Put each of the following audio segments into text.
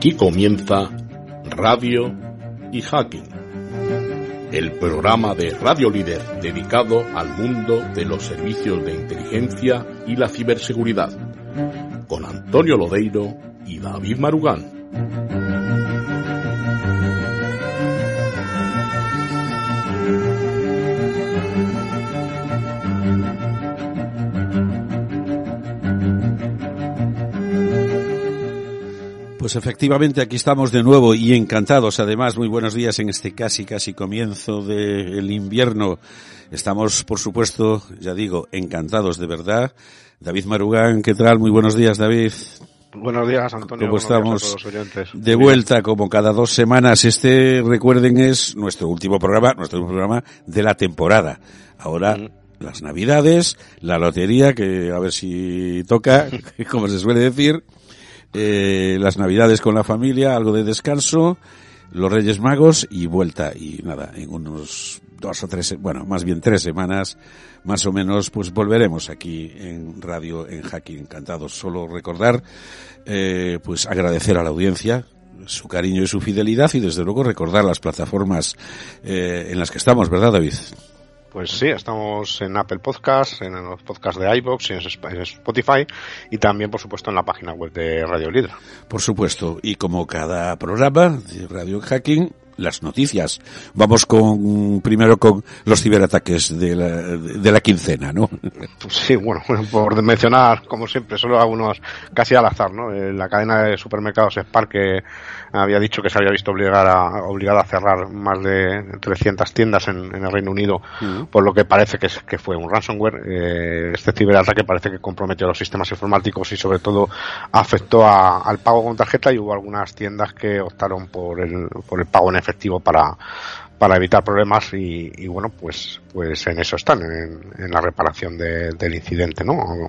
Aquí comienza Radio y Hacking, el programa de Radio Líder dedicado al mundo de los servicios de inteligencia y la ciberseguridad, con Antonio Lodeiro y David Marugán. Pues efectivamente aquí estamos de nuevo y encantados. Además, muy buenos días en este casi casi comienzo del invierno. Estamos, por supuesto, ya digo, encantados de verdad. David Marugán, ¿qué tal? Muy buenos días, David. Buenos días, Antonio. ¿Cómo estamos? De vuelta, como cada dos semanas. Este, recuerden, es nuestro último programa, nuestro último programa de la temporada. Ahora, mm. las navidades, la lotería, que a ver si toca, como se suele decir eh, las navidades con la familia, algo de descanso, los Reyes Magos y vuelta. Y nada, en unos dos o tres, bueno, más bien tres semanas, más o menos, pues volveremos aquí en radio, en Hacking. Encantados. Solo recordar, eh, pues agradecer a la audiencia, su cariño y su fidelidad y desde luego recordar las plataformas eh, en las que estamos, ¿verdad David? Pues sí, estamos en Apple Podcasts, en los podcasts de iBox en Spotify y también, por supuesto, en la página web de Radio Líder. Por supuesto, y como cada programa de Radio Hacking, las noticias. Vamos con primero con los ciberataques de la, de la quincena, ¿no? Pues sí, bueno, por mencionar, como siempre, solo algunos casi al azar, ¿no? Eh, la cadena de supermercados Spar que había dicho que se había visto obligada a, obligada a cerrar más de 300 tiendas en, el Reino Unido, por lo que parece que, que fue un ransomware. Eh, este ciberataque parece que comprometió los sistemas informáticos y sobre todo afectó al pago con tarjeta y hubo algunas tiendas que optaron por el, por el pago en efectivo para, para evitar problemas y, bueno pues pues en eso están en, la reparación del incidente no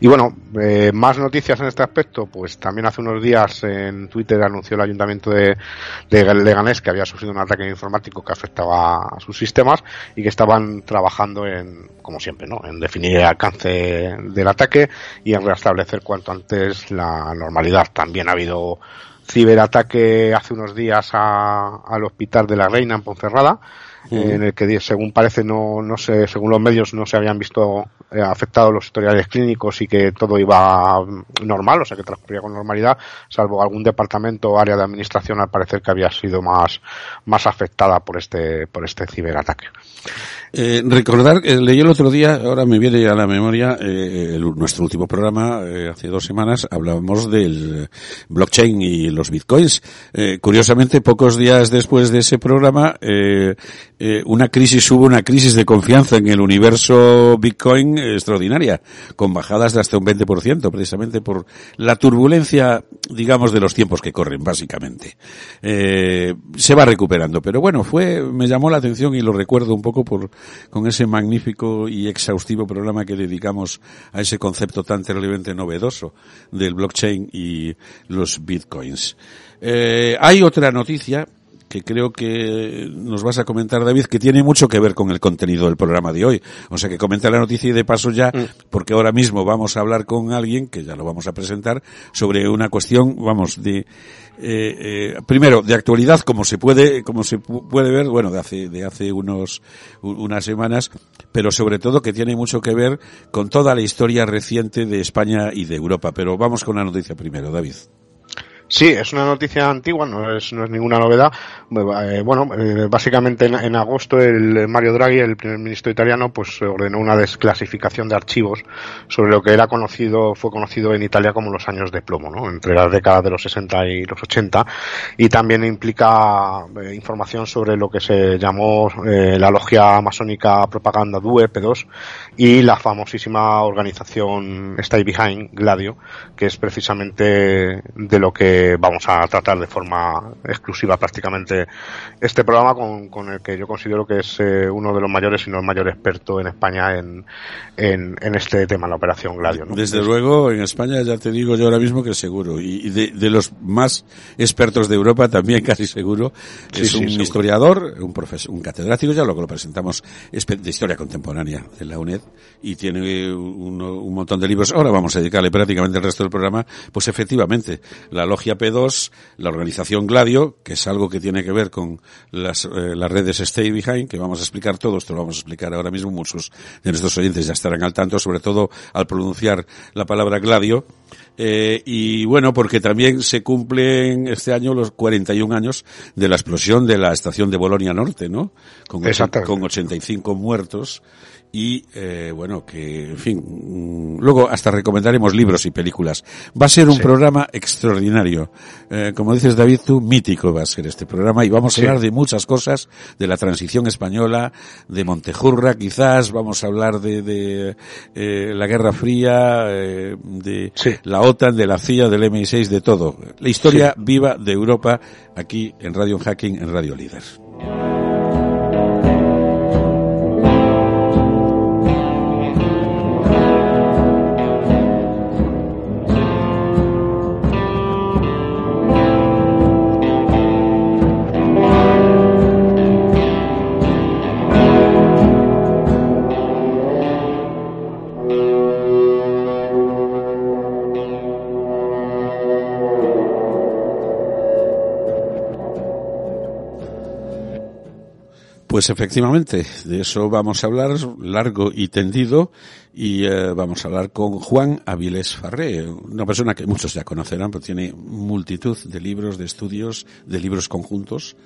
y bueno eh, más noticias en este aspecto pues también hace unos días en Twitter anunció el ayuntamiento de, de Leganés que había sufrido un ataque informático que afectaba a sus sistemas y que estaban trabajando en como siempre no en definir el alcance del ataque y en restablecer cuanto antes la normalidad. También ha habido ciberataque hace unos días al hospital de la Reina en Ponferrada, en el que según parece no, no sé, según los medios no se habían visto eh, afectados los historiales clínicos y que todo iba normal, o sea que transcurría con normalidad, salvo algún departamento o área de administración al parecer que había sido más, más afectada por este, por este ciberataque. Eh, recordar, eh, leí el otro día, ahora me viene a la memoria, eh, nuestro último programa, eh, hace dos semanas, hablábamos del blockchain y los bitcoins. Curiosamente, pocos días después de ese programa, una crisis, hubo una crisis de confianza en el universo bitcoin extraordinaria, con bajadas de hasta un 20%, precisamente por la turbulencia, digamos, de los tiempos que corren, básicamente. se va recuperando, pero bueno, fue, me llamó la atención y lo recuerdo un poco por, con ese magnífico y exhaustivo programa que dedicamos a ese concepto tan terriblemente novedoso del blockchain y los bitcoins. Eh, hay otra noticia que creo que nos vas a comentar, David, que tiene mucho que ver con el contenido del programa de hoy. O sea que comenta la noticia y de paso ya, mm. porque ahora mismo vamos a hablar con alguien, que ya lo vamos a presentar, sobre una cuestión, vamos, de, eh, eh, primero, de actualidad, como se puede, como se puede ver, bueno, de hace, de hace unos, unas semanas, pero sobre todo que tiene mucho que ver con toda la historia reciente de España y de Europa. Pero vamos con la noticia primero, David. Sí, es una noticia antigua, no es, no es ninguna novedad. Eh, bueno, eh, básicamente en, agosto el Mario Draghi, el primer ministro italiano, pues ordenó una desclasificación de archivos sobre lo que era conocido, fue conocido en Italia como los años de plomo, ¿no? Entre las décadas de los 60 y los 80. Y también implica eh, información sobre lo que se llamó la logia masónica propaganda DUE, P2, y la famosísima organización Stay Behind, Gladio, que es precisamente de lo que vamos a tratar de forma exclusiva prácticamente este programa con, con el que yo considero que es eh, uno de los mayores, y no el mayor experto en España en, en, este tema, la operación Gladio. Desde luego, en España ya te digo yo ahora mismo que seguro, y de, de los más expertos de Europa también casi seguro, es un historiador, un profesor, un catedrático, ya lo que lo presentamos, de historia contemporánea de la UNED, y tiene un, un montón de libros. Ahora vamos a dedicarle prácticamente el resto del programa, pues efectivamente, la lógica P2, la organización Gladio, que es algo que tiene que ver con las, eh, las redes Stay Behind, que vamos a explicar todo, esto lo vamos a explicar ahora mismo, muchos de nuestros oyentes ya estarán al tanto, sobre todo al pronunciar la palabra Gladio, eh, y bueno, porque también se cumplen este año los 41 años de la explosión de la estación de Bolonia Norte, ¿no? Con, con 85 muertos y eh, bueno que en fin mm, luego hasta recomendaremos libros y películas. Va a ser un programa extraordinario. Eh, como dices David tú mítico va a ser este programa y vamos a hablar de muchas cosas de la transición española de Montejurra quizás vamos a hablar de, de eh, la Guerra Fría eh, de la OTAN de la CIA del MI6 de todo. La historia viva de Europa aquí en Radio Hacking en Radio Líder Pues efectivamente, de eso vamos a hablar largo y tendido y eh, vamos a hablar con Juan Avilés Farré, una persona que muchos ya conocerán, pero tiene multitud de libros, de estudios, de libros conjuntos,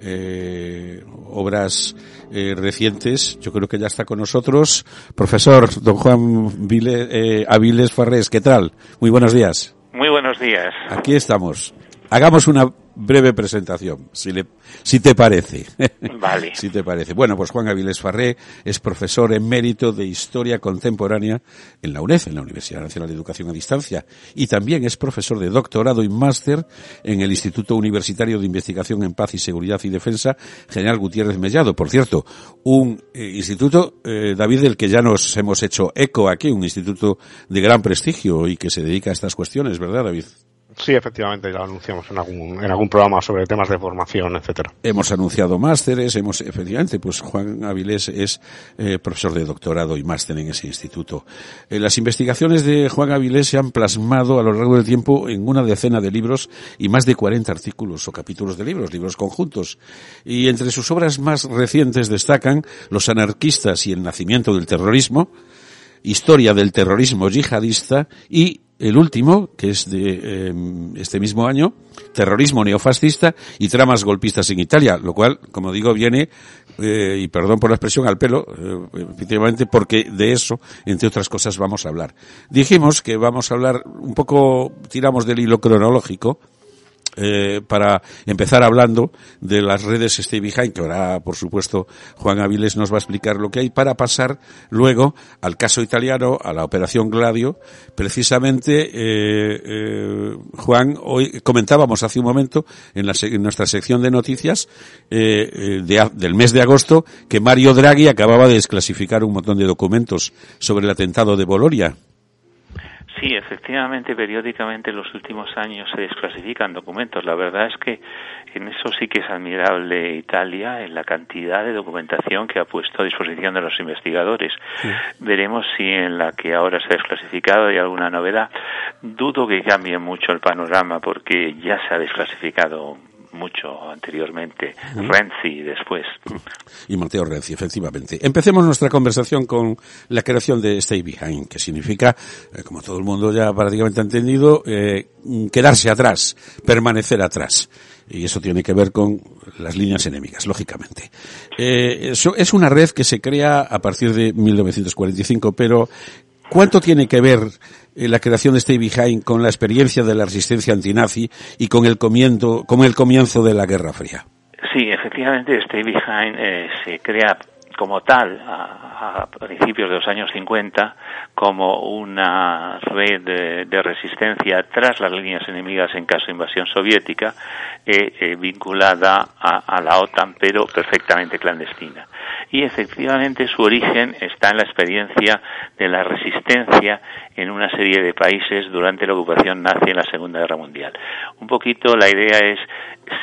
eh, obras eh, recientes. Yo creo que ya está con nosotros. Profesor don Juan Vile, Avilés Farrés, ¿qué tal? Muy buenos días. Muy buenos días. Aquí estamos. Hagamos una breve presentación, si, le, si te parece. Vale. si te parece. Bueno, pues Juan Avilés Farré es profesor emérito de Historia Contemporánea en la UNED, en la Universidad Nacional de Educación a Distancia, y también es profesor de doctorado y máster en el Instituto Universitario de Investigación en Paz y Seguridad y Defensa, General Gutiérrez Mellado. Por cierto, un eh, instituto, eh, David, del que ya nos hemos hecho eco aquí, un instituto de gran prestigio y que se dedica a estas cuestiones, ¿verdad, David? Sí, efectivamente, ya lo anunciamos en algún, en algún programa sobre temas de formación, etcétera. Hemos anunciado másteres, hemos, efectivamente, pues Juan Avilés es eh, profesor de doctorado y máster en ese instituto. Eh, las investigaciones de Juan Avilés se han plasmado a lo largo del tiempo en una decena de libros y más de 40 artículos o capítulos de libros, libros conjuntos. Y entre sus obras más recientes destacan Los anarquistas y el nacimiento del terrorismo, Historia del terrorismo yihadista y el último, que es de em, este mismo año, terrorismo neofascista y tramas golpistas en Italia, lo cual, como digo, viene, eh, y perdón por la expresión, al pelo, eh, efectivamente, porque de eso, entre otras cosas, vamos a hablar. Dijimos que vamos a hablar un poco, tiramos del hilo cronológico, eh, para empezar hablando de las redes Stay Behind, que ahora, por supuesto, Juan Aviles nos va a explicar lo que hay, para pasar luego al caso italiano, a la operación Gladio. Precisamente, eh, eh, Juan, hoy comentábamos hace un momento en, la, en nuestra sección de noticias eh, de, del mes de agosto que Mario Draghi acababa de desclasificar un montón de documentos sobre el atentado de Bolonia. Sí, efectivamente, periódicamente en los últimos años se desclasifican documentos. La verdad es que en eso sí que es admirable Italia, en la cantidad de documentación que ha puesto a disposición de los investigadores. Veremos si en la que ahora se ha desclasificado hay alguna novedad. Dudo que cambie mucho el panorama porque ya se ha desclasificado mucho anteriormente, Renzi después. Y Mateo Renzi, efectivamente. Empecemos nuestra conversación con la creación de Stay Behind, que significa, eh, como todo el mundo ya prácticamente ha entendido, eh, quedarse atrás, permanecer atrás. Y eso tiene que ver con las líneas enemigas, lógicamente. Eh, eso es una red que se crea a partir de 1945, pero ¿cuánto tiene que ver eh, la creación de Stay Behind con la experiencia de la resistencia antinazi y con el comienzo, con el comienzo de la Guerra Fría. Sí, efectivamente, Stay Behind eh, se crea como tal a, principios de los años 50 como una red de, resistencia tras las líneas enemigas en caso de invasión soviética eh, vinculada a, la OTAN pero perfectamente clandestina y efectivamente su origen está en la experiencia de la resistencia en una serie de países durante la ocupación nazi en la Segunda Guerra Mundial. Un poquito la idea es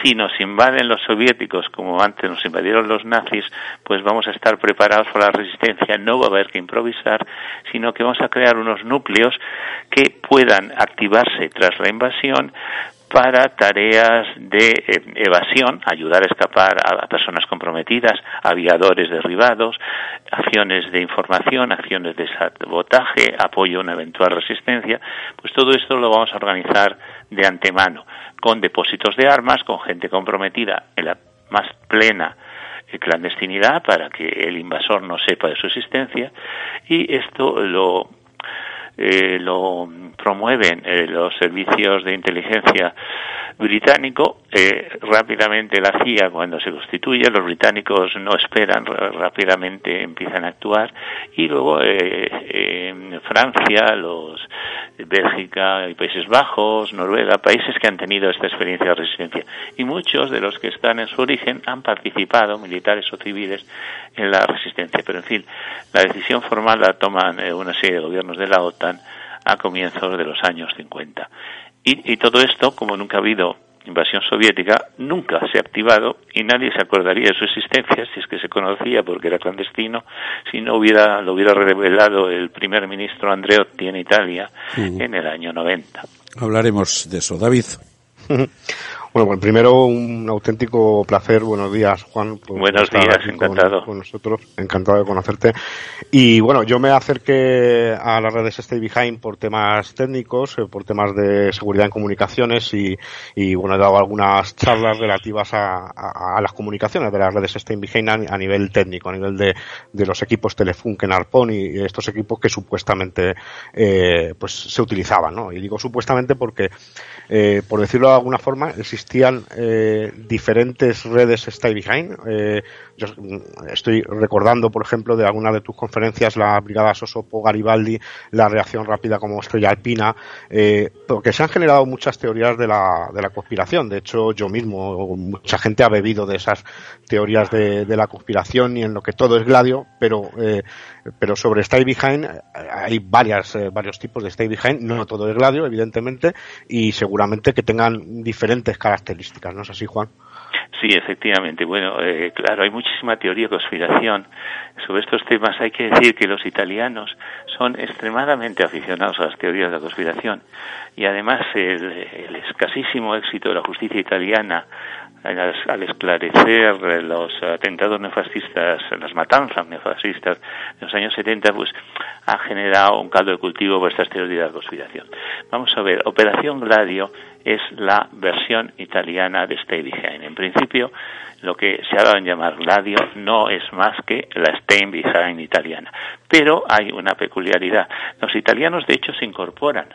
si nos invaden los soviéticos como antes nos invadieron los nazis, pues vamos a estar preparados para la resistencia, no va a haber que improvisar, sino que vamos a crear unos núcleos que puedan activarse tras la invasión para tareas de eh, evasión, ayudar a escapar a personas comprometidas, aviadores derribados, acciones de información, acciones de sabotaje, apoyo a una eventual resistencia, pues todo esto lo vamos a organizar de antemano, con depósitos de armas, con gente comprometida en la más plena eh, clandestinidad para que el invasor no sepa de su existencia y esto lo eh, lo promueven eh, los servicios de inteligencia británico. Eh, rápidamente la CIA, cuando se constituye, los británicos no esperan, rápidamente empiezan a actuar y luego en Francia, los Bélgica y Países Bajos, Noruega, países que han tenido esta experiencia de resistencia. Y muchos de los que están en su origen han participado, militares o civiles, en la resistencia. Pero, en fin, la decisión formal la toman eh, una serie de gobiernos de la OTAN a comienzos de los años 50. Y, y todo esto, como nunca ha habido invasión soviética nunca se ha activado y nadie se acordaría de su existencia si es que se conocía porque era clandestino si no hubiera lo hubiera revelado el primer ministro Andreotti en Italia en el año 90. Hablaremos de eso, David. Bueno, pues primero un auténtico placer. Buenos días, Juan. Buenos días, encantado. Con, nosotros, encantado de conocerte. Y bueno, yo me acerqué a las redes Stay Behind por temas técnicos, eh, por temas de seguridad en comunicaciones y, y bueno, he dado algunas charlas relativas a, a, las comunicaciones de las redes Stay Behind a, nivel técnico, a nivel de, de los equipos Telefunken, Arpon y, estos equipos que supuestamente eh, pues se utilizaban, ¿no? Y digo supuestamente porque, eh, por decirlo de alguna forma, el sistema existían eh, diferentes redes Stay Behind. Eh, yo estoy recordando, por ejemplo, de alguna de tus conferencias, la Brigada Sosopo Garibaldi, la reacción rápida como estrella alpina, eh, porque se han generado muchas teorías de la, de la conspiración. De hecho, yo mismo, mucha gente ha bebido de esas teorías de, la conspiración y en lo que todo es gladio, pero, pero sobre Stay Behind hay varias, varios tipos de Stay Behind, no todo es gladio, evidentemente, y seguramente que tengan diferentes características, ¿no es así, Juan? Sí, efectivamente. Bueno, eh, claro, hay muchísima teoría de conspiración sobre estos temas. Hay que decir que los italianos son extremadamente aficionados a las teorías de la conspiración y además el escasísimo éxito de la justicia italiana al, esclarecer los atentados neofascistas, las matanzas neofascistas de los años 70, pues ha generado un caldo de cultivo por estas teorías de conspiración. Vamos a ver, Operación Gladio es la versión italiana de Stay Behind. En principio, lo que se ha dado en llamar Gladio no es más que la Stay Behind italiana. Pero hay una peculiaridad. Los italianos, de hecho, se incorporan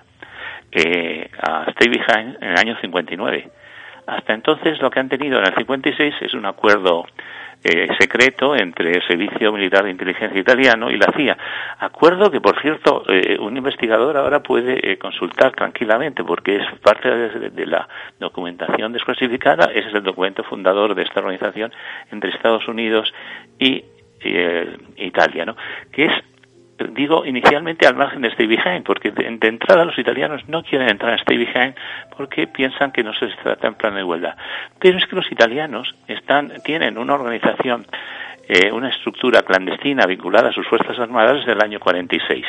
eh, a Stay Behind en el año 59 hasta entonces lo que han tenido en el 56 es un acuerdo eh, secreto entre el Servicio Militar de Inteligencia Italiano y la CIA. Acuerdo que, por cierto, eh, un investigador ahora puede eh, consultar tranquilamente porque es parte de, la documentación desclasificada. Ese es el documento fundador de esta organización entre Estados Unidos y Italia, ¿no? que es digo inicialmente al margen de Stay Behind, porque de, entrada los italianos no quieren entrar en Stay Behind porque piensan que no se trata en plan de igualdad. Pero es que los italianos están, tienen una organización, eh, una estructura clandestina vinculada a sus Fuerzas Armadas desde el año 46.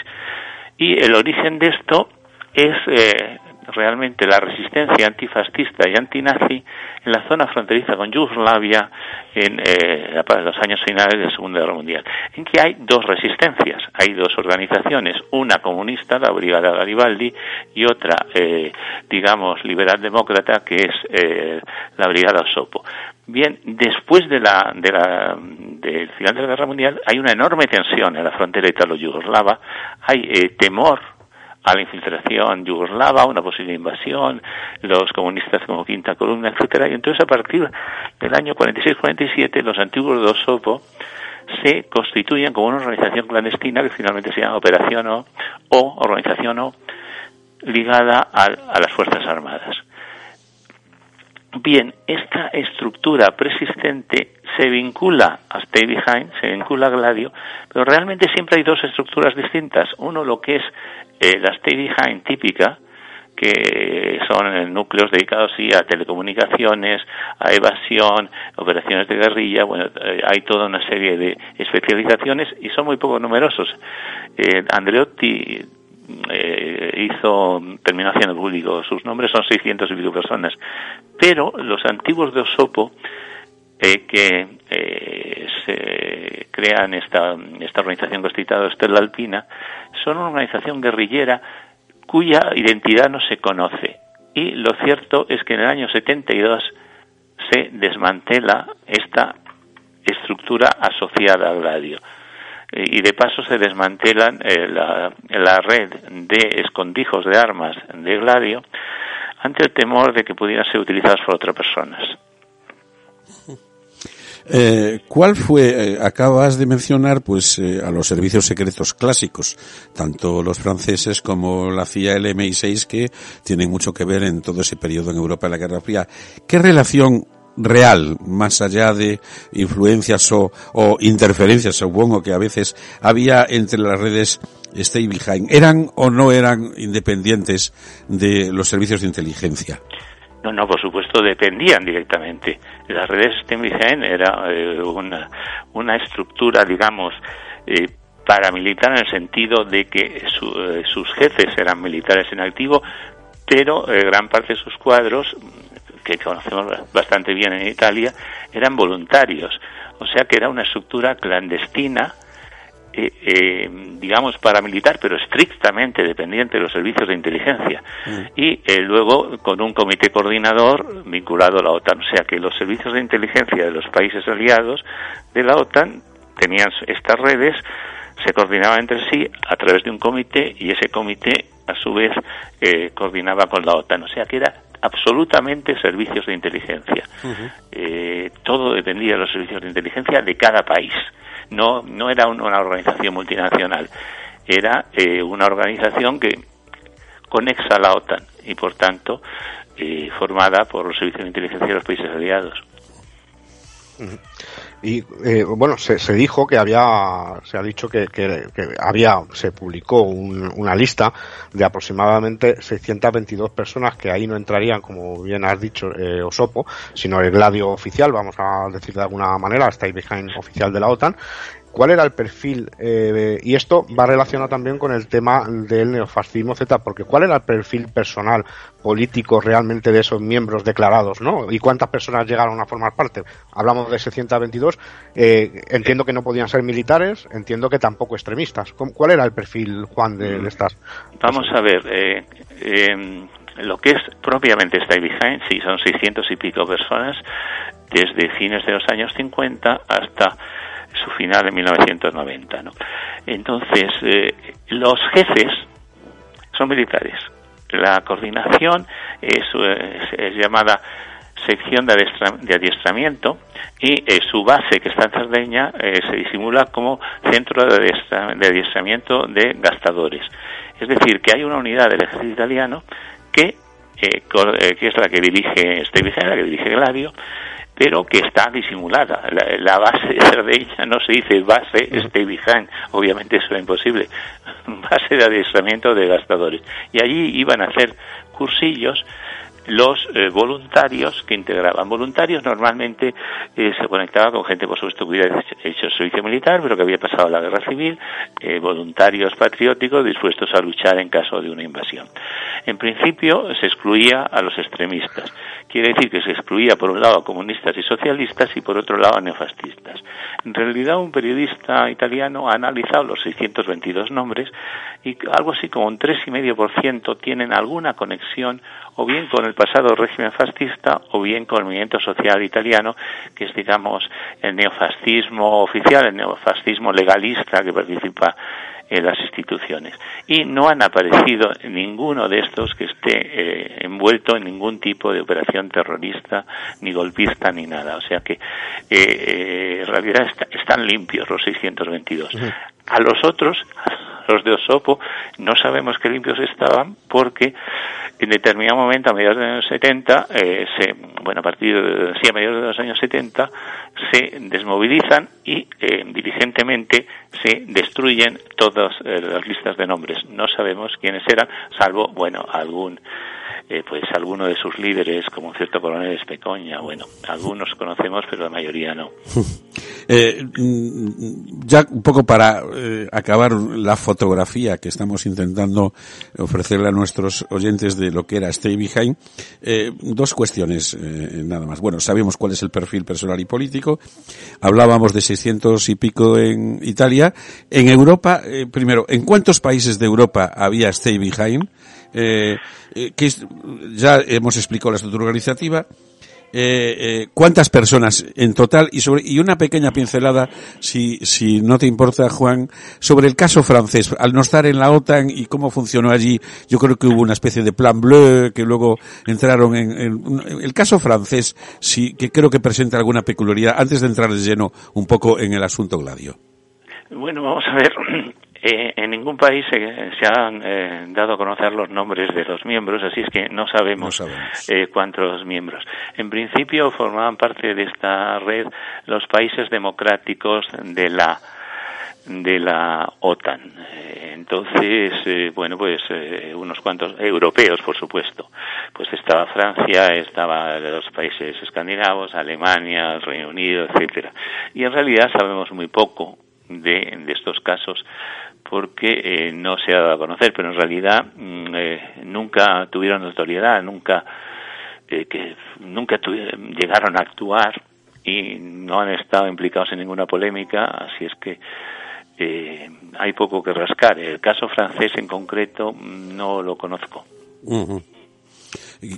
Y el origen de esto es eh, realmente la resistencia antifascista y antinazi en la zona fronteriza con Yugoslavia en eh, los años finales de la Segunda Guerra Mundial, en que hay dos resistencias, hay dos organizaciones, una comunista, la Brigada Garibaldi, y otra, eh, digamos, liberal demócrata, que es eh, la Brigada Osopo. Bien, después de la, de la, del final de la Guerra Mundial hay una enorme tensión en la frontera italo-yugoslava, hay eh, temor a la infiltración yugoslava, una posible invasión, los comunistas como quinta columna, etcétera, y entonces a partir del año 46-47 los antiguos dos SOPO se constituyen como una organización clandestina que finalmente se llama Operación O o Organización O ligada a, a las Fuerzas Armadas. Bien, esta estructura persistente se vincula a Stay Behind, se vincula a Gladio, pero realmente siempre hay dos estructuras distintas. Uno, lo que es eh, la Stay Behind típica, que son núcleos dedicados sí a telecomunicaciones, a evasión, operaciones de guerrilla, bueno, eh, hay toda una serie de especializaciones y son muy poco numerosos. Eh, Andreotti eh, hizo, terminó haciendo público sus nombres, son 600 y pico personas. Pero los antiguos de Osopo, eh, que eh, se crean esta, esta organización constituida Estela Alpina, son una organización guerrillera cuya identidad no se conoce. Y lo cierto es que en el año 72 se desmantela esta estructura asociada al radio y de paso se desmantelan eh, la, la, red de escondijos de armas de Gladio ante el temor de que pudieran ser utilizadas por otras personas. Eh, ¿Cuál fue, eh, acabas de mencionar, pues, eh, a los servicios secretos clásicos, tanto los franceses como la CIA, el MI6, que tienen mucho que ver en todo ese periodo en Europa de la Guerra Fría? ¿Qué relación real, más allá de influencias o, o interferencias, supongo que a veces había entre las redes Stay Behind. ¿Eran o no eran independientes de los servicios de inteligencia? No, no, por supuesto dependían directamente. Las redes Behind era eh, una, una estructura, digamos, eh, paramilitar en el sentido de que su, eh, sus jefes eran militares en activo, pero eh, gran parte de sus cuadros que conocemos bastante bien en Italia, eran voluntarios. O sea que era una estructura clandestina, eh, eh, digamos paramilitar, pero estrictamente dependiente de los servicios de inteligencia. Mm. Y eh, luego con un comité coordinador vinculado a la OTAN. O sea que los servicios de inteligencia de los países aliados de la OTAN tenían estas redes, se coordinaban entre sí a través de un comité y ese comité a su vez coordinaba con la OTAN. O sea que era absolutamente servicios de inteligencia. eh, todo dependía de los servicios de inteligencia de cada país. No, no era una organización multinacional, era eh, una organización que conexa a la OTAN y, por tanto, eh, formada por los servicios de inteligencia de los países aliados. Y eh, bueno, se, se, dijo que había, se ha dicho que, que, que había, se publicó un, una lista de aproximadamente 622 personas que ahí no entrarían, como bien has dicho, eh, Osopo, sino el gladio oficial, vamos a decir de alguna manera, hasta el behind oficial de la OTAN, ¿Cuál era el perfil? Eh, y esto va relacionado también con el tema del neofascismo, Z, porque ¿cuál era el perfil personal, político realmente de esos miembros declarados, ¿no? ¿Y cuántas personas llegaron a formar parte? Hablamos de 622. Eh, entiendo que no podían ser militares, entiendo que tampoco extremistas. ¿Cuál era el perfil, Juan, de, de estas? Vamos a ver. Eh, eh, lo que es propiamente Stay Behind, sí, son 600 y pico personas, desde fines de los años 50 hasta su final en 1990. ¿no? Entonces, eh, los jefes son militares. La coordinación es, es, es llamada sección de, adiestra, de adiestramiento y eh, su base, que está en Cerdeña, eh, se disimula como centro de, adiestra, de adiestramiento de gastadores. Es decir, que hay una unidad del ejército italiano que, eh, que es la que dirige Stevie la que dirige Gladio, pero que está disimulada. La, la base de Cerdeña no se dice base Behind, obviamente eso era imposible, base de adiestramiento de gastadores. Y allí iban a hacer cursillos los eh, voluntarios que integraban. Voluntarios normalmente eh, se conectaba con gente, por supuesto, que hubiera hecho servicio militar, pero que había pasado la guerra civil, eh, voluntarios patrióticos dispuestos a luchar en caso de una invasión. En principio se excluía a los extremistas. Quiere decir que se excluía por un lado a comunistas y socialistas y por otro lado a neofascistas. En realidad un periodista italiano ha analizado los 622 nombres y algo así como un 3,5% tienen alguna conexión o bien con el pasado régimen fascista o bien con el movimiento social italiano, que es, digamos, el neofascismo oficial, el neofascismo legalista que participa en las instituciones. Y no han aparecido ninguno de estos que esté eh, envuelto en ningún tipo de operación terrorista, ni golpista, ni nada. O sea que eh, eh, en realidad están limpios los 622. A los otros, los de Osopo, no sabemos qué limpios estaban porque en determinado momento, a mediados de los años 70, eh, se, bueno, a partir de, sí, a mediados de los años 70, se desmovilizan y eh, diligentemente se destruyen todas eh, las listas de nombres. No sabemos quiénes eran, salvo, bueno, algún eh, pues alguno de sus líderes, como cierto coronel Especoña, bueno, algunos conocemos, pero la mayoría no. Eh, mm, ya un poco para eh, acabar la fotografía que estamos intentando ofrecerle a nuestros oyentes de lo que era Stay Behind, dos cuestiones nada más. Bueno, sabemos cuál es el perfil personal y político, hablábamos de 600 y pico en Italia. En Europa, primero, ¿en cuántos países de Europa había Stay Behind? Eh, eh, que ya hemos explicado la estructura organizativa, eh, cuántas personas en total y sobre y una pequeña pincelada si si no te importa Juan sobre el caso francés. Al no estar en la OTAN y cómo funcionó allí yo creo que hubo una especie de plan bleu que luego entraron en, en el caso francés sí que creo que presenta alguna peculiaridad antes de entrar de lleno un poco en el asunto Gladio. Bueno vamos a ver eh, en ningún país se, han eh, dado a conocer los nombres de los miembros, así es que no sabemos, Eh, cuántos miembros. En principio formaban parte de esta red los países democráticos de la de la OTAN. Eh, entonces, eh, bueno, pues unos cuantos europeos, por supuesto. Pues estaba Francia, estaba los países escandinavos, Alemania, el Reino Unido, etcétera. Y en realidad sabemos muy poco de, de estos casos porque eh, no se ha dado a conocer, pero en realidad mm, eh, nunca tuvieron notoriedad, nunca eh, que nunca llegaron a actuar y no han estado implicados en ninguna polémica, así es que hay poco que rascar. El caso francés en concreto mm, no lo conozco.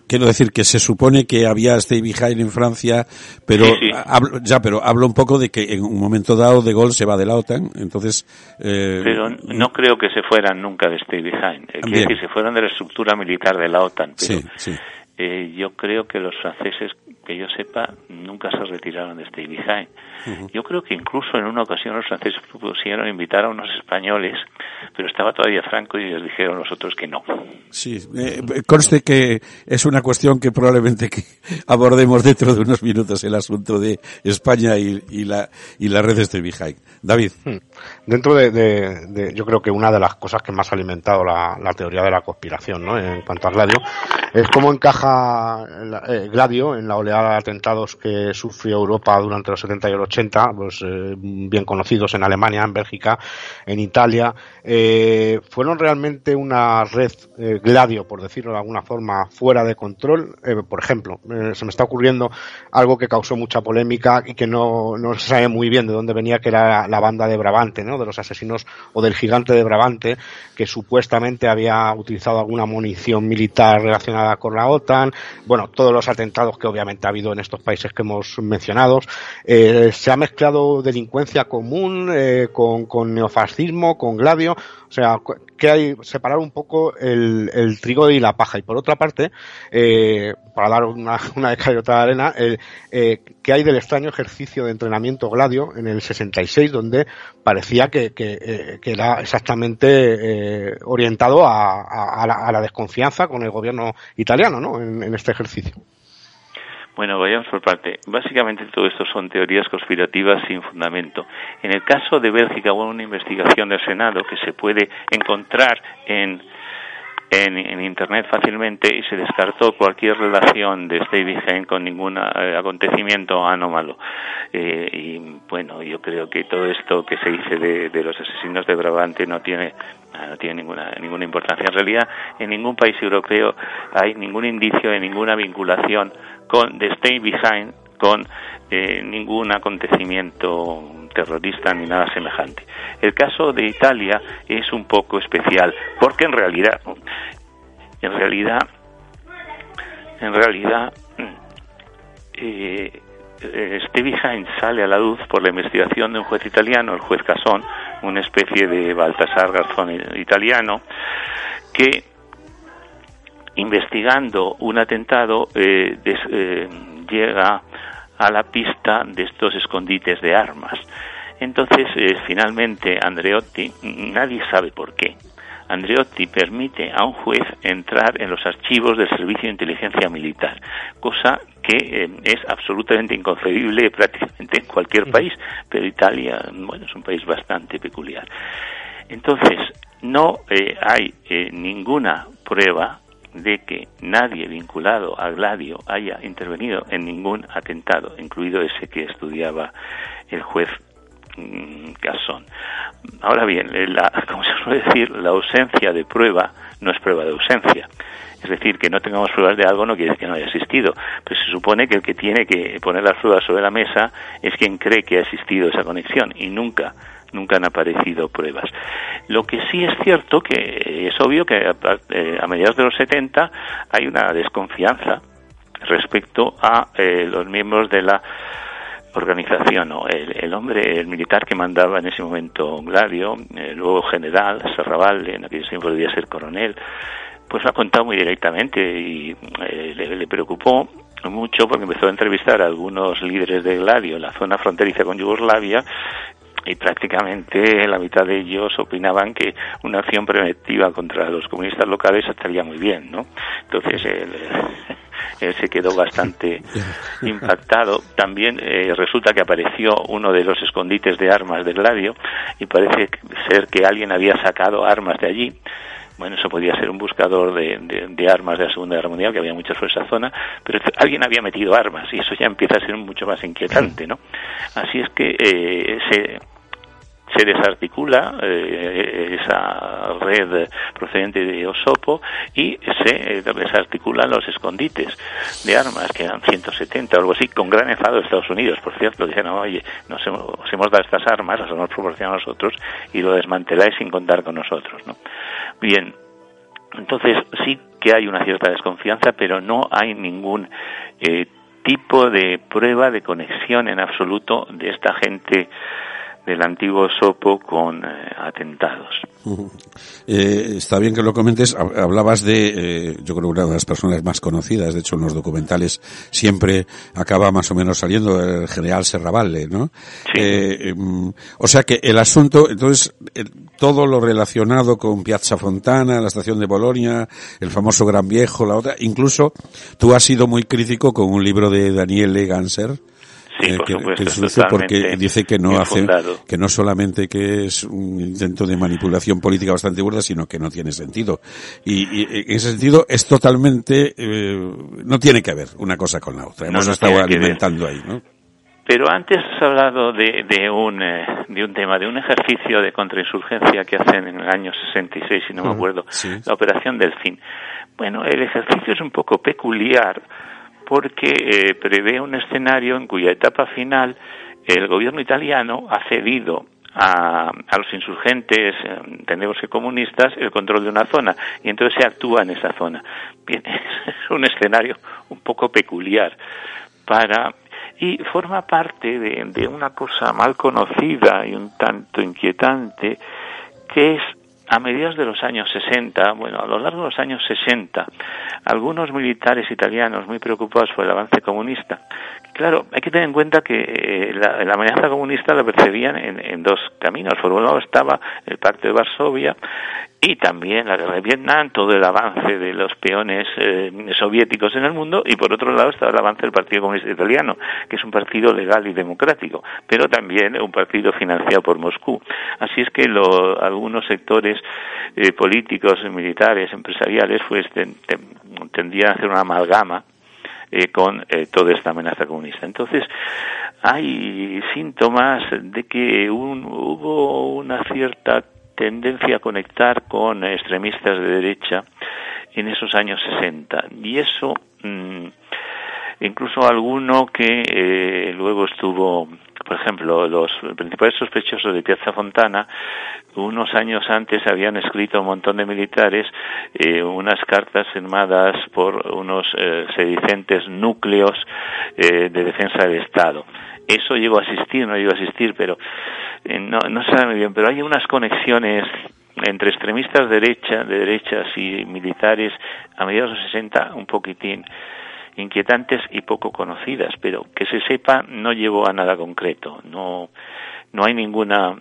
Quiero decir que se supone que había Stay Behind en Francia, pero ya, pero hablo un poco de que en un momento dado De Gaulle se va de la OTAN, entonces. Eh, pero no creo que se fueran nunca de Stay Behind. Eh, quiero decir, se fueron de la estructura militar de la OTAN. Pero, sí, sí. Eh, yo creo que los franceses, que yo sepa, nunca se retiraron de Stay Behind. Yo creo que incluso en una ocasión los franceses pusieron invitar a unos españoles, pero estaba todavía Franco y les dijeron los otros que no. Sí, eh, conste que es una cuestión que probablemente que abordemos dentro de unos minutos el asunto de España y, la y la red de Behind. David. Hmm. Dentro de, yo creo que una de las cosas que más ha alimentado la, teoría de la conspiración, ¿no? En cuanto a Gladio, es cómo encaja eh, Gladio en la oleada atentados que sufrió Europa durante los 70 y los 80, pues, eh, bien conocidos en Alemania, en Bélgica, en Italia, eh, fueron realmente una red eh, Gladio, por decirlo de alguna forma, fuera de control. por ejemplo, se me está ocurriendo algo que causó mucha polémica y que no, no se sabe muy bien de dónde venía, que era la banda de Brabante, ¿no? De los asesinos o del gigante de Brabante, que supuestamente había utilizado alguna munición militar relacionada con la OTAN. Bueno, todos los atentados que obviamente ha habido en estos países que hemos mencionado. Eh, se ha mezclado delincuencia común eh, con, neofascismo, con gladio, o sea, que hay separar un poco el, el, trigo y la paja. Y por otra parte, eh, para dar una, una de arena, eh, que hay del extraño ejercicio de entrenamiento gladio en el 66, donde parecía que, que, eh, era exactamente orientado a, a, la, a, la, desconfianza con el gobierno italiano, ¿no? en este ejercicio. Bueno, vayamos por parte. Básicamente todo esto son teorías conspirativas sin fundamento. En el caso de Bélgica hubo una investigación del Senado que se puede encontrar en en, Internet fácilmente y se descartó cualquier relación de Stevie con ningún eh, acontecimiento anómalo. Eh, y bueno, yo creo que todo esto que se dice de, los asesinos de Brabante no tiene no tiene ninguna ninguna importancia. En realidad, en ningún país europeo hay ningún indicio de ninguna vinculación con de Stay Behind con eh, ningún acontecimiento terrorista ni nada semejante. El caso de Italia es un poco especial porque en realidad, en realidad, en realidad, eh, eh Stevie Hines sale a la luz por la investigación de un juez italiano, el juez Casón, una especie de Baltasar Garzón italiano, que investigando un atentado eh, eh, llega a la pista de estos escondites de armas. Entonces, eh, finalmente, Andreotti, nadie sabe por qué, Andreotti permite a un juez entrar en los archivos del Servicio de Inteligencia Militar, cosa que eh, es absolutamente inconcebible prácticamente en cualquier país, pero Italia, bueno, es un país bastante peculiar. Entonces, no eh, hay ninguna prueba de que nadie vinculado a Gladio haya intervenido en ningún atentado, incluido ese que estudiaba el juez mm, Gasson. Ahora bien, la, como se suele decir, la ausencia de prueba no es prueba de ausencia. Es decir, que no tengamos pruebas de algo no quiere decir que no haya existido. Pero se supone que el que tiene que poner las pruebas sobre la mesa es quien cree que ha existido esa conexión y nunca nunca han aparecido pruebas. Lo que sí es cierto que es obvio que a, mediados de los 70 hay una desconfianza respecto a eh, los miembros de la organización o el, hombre, el militar que mandaba en ese momento Gladio, el luego general, Serravalde, en aquel tiempo debía ser coronel, pues lo ha contado muy directamente y eh, le, preocupó mucho porque empezó a entrevistar a algunos líderes de Gladio en la zona fronteriza con Yugoslavia y prácticamente la mitad de ellos opinaban que una acción preventiva contra los comunistas locales estaría muy bien, ¿no? Entonces él, se quedó bastante impactado. También eh, resulta que apareció uno de los escondites de armas del Gladio y parece ser que alguien había sacado armas de allí bueno, eso podía ser un buscador de, de, armas de la Segunda Guerra Mundial, que había muchas por esa zona, pero alguien había metido armas y eso ya empieza a ser mucho más inquietante, ¿no? Así es que eh, se, se desarticula eh, esa red procedente de Osopo y se eh, desarticulan los escondites de armas, que eran 170 o algo así, con gran enfado de Estados Unidos, por cierto, dicen, oye, nos hemos, hemos dado estas armas, las hemos proporcionado a nosotros y lo desmanteláis sin contar con nosotros, ¿no? Bien, entonces sí que hay una cierta desconfianza, pero no hay ningún eh, tipo de prueba de conexión en absoluto de esta gente del antiguo Sopo con eh, atentados. Eh, está bien que lo comentes. Hablabas de, eh, yo creo, una de las personas más conocidas. De hecho, en los documentales siempre acaba más o menos saliendo el general Serravalle, ¿no? Em, o sea que el asunto, entonces, todo lo relacionado con Piazza Fontana, la estación de Bolonia, el famoso Gran Viejo, la otra, incluso tú has sido muy crítico con un libro de Daniele Ganser, eh, que, porque dice que no hace, que no solamente que es un intento de manipulación política bastante burda, sino que no tiene sentido. Y, en ese sentido es totalmente, eh, no tiene que ver una cosa con la otra. Hemos estado alimentando ahí, ¿no? Pero antes has hablado de, de, un, eh, de un tema, de un ejercicio de contrainsurgencia que hacen en el año 66, si no me acuerdo, la Operación Delfín. Bueno, el ejercicio es un poco peculiar porque eh, prevé un escenario en cuya etapa final el gobierno italiano ha cedido a, a, los insurgentes, eh, entendemos que comunistas, el control de una zona y entonces se actúa en esa zona. Bien, es un escenario un poco peculiar para y forma parte de, de una cosa mal conocida y un tanto inquietante que es a mediados de los años 60, bueno, a lo largo de los años 60, algunos militares italianos muy preocupados por el avance comunista, claro, hay que tener en cuenta que eh, la, amenaza comunista la percibían en, dos caminos. Por un lado estaba el Pacto de Varsovia y también la guerra de Vietnam, todo el avance de los peones eh, soviéticos en el mundo, y por otro lado estaba el avance del Partido Comunista Italiano, que es un partido legal y democrático, pero también un partido financiado por Moscú. Así es que algunos sectores eh, políticos, militares, empresariales, pues tendrían a hacer una amalgama eh, con toda esta amenaza comunista. Entonces, hay síntomas de que hubo una cierta tendencia a conectar con extremistas de derecha en esos años 60. Y eso, mm, incluso alguno que eh, luego estuvo, por ejemplo, los principales sospechosos de Piazza Fontana, unos años antes habían escrito un montón de militares eh, unas cartas firmadas por unos eh, sedicentes núcleos de defensa del Estado. Eso llegó a existir, no llegó a existir, pero eh, no, no se sabe muy bien, pero hay unas conexiones entre extremistas de derecha, de derechas y militares a mediados de los 60 un poquitín inquietantes y poco conocidas, pero que se sepa no llevó a nada concreto, no no hay ninguna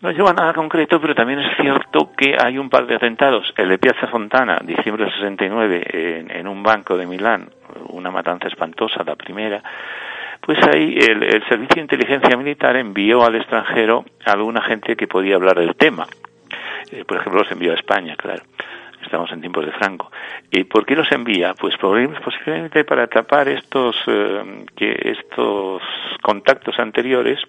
no lleva a nada concreto, pero también es cierto que hay un par de atentados. El de Piazza Fontana, diciembre del 69, en, en un banco de Milán, una matanza espantosa, la primera, pues ahí el, Servicio de Inteligencia Militar envió al extranjero a alguna gente que podía hablar del tema. Eh, por ejemplo, los envió a España, claro. Estamos en tiempos de Franco. ¿Y por qué los envía? Pues posiblemente para tapar estos, eh, que estos contactos anteriores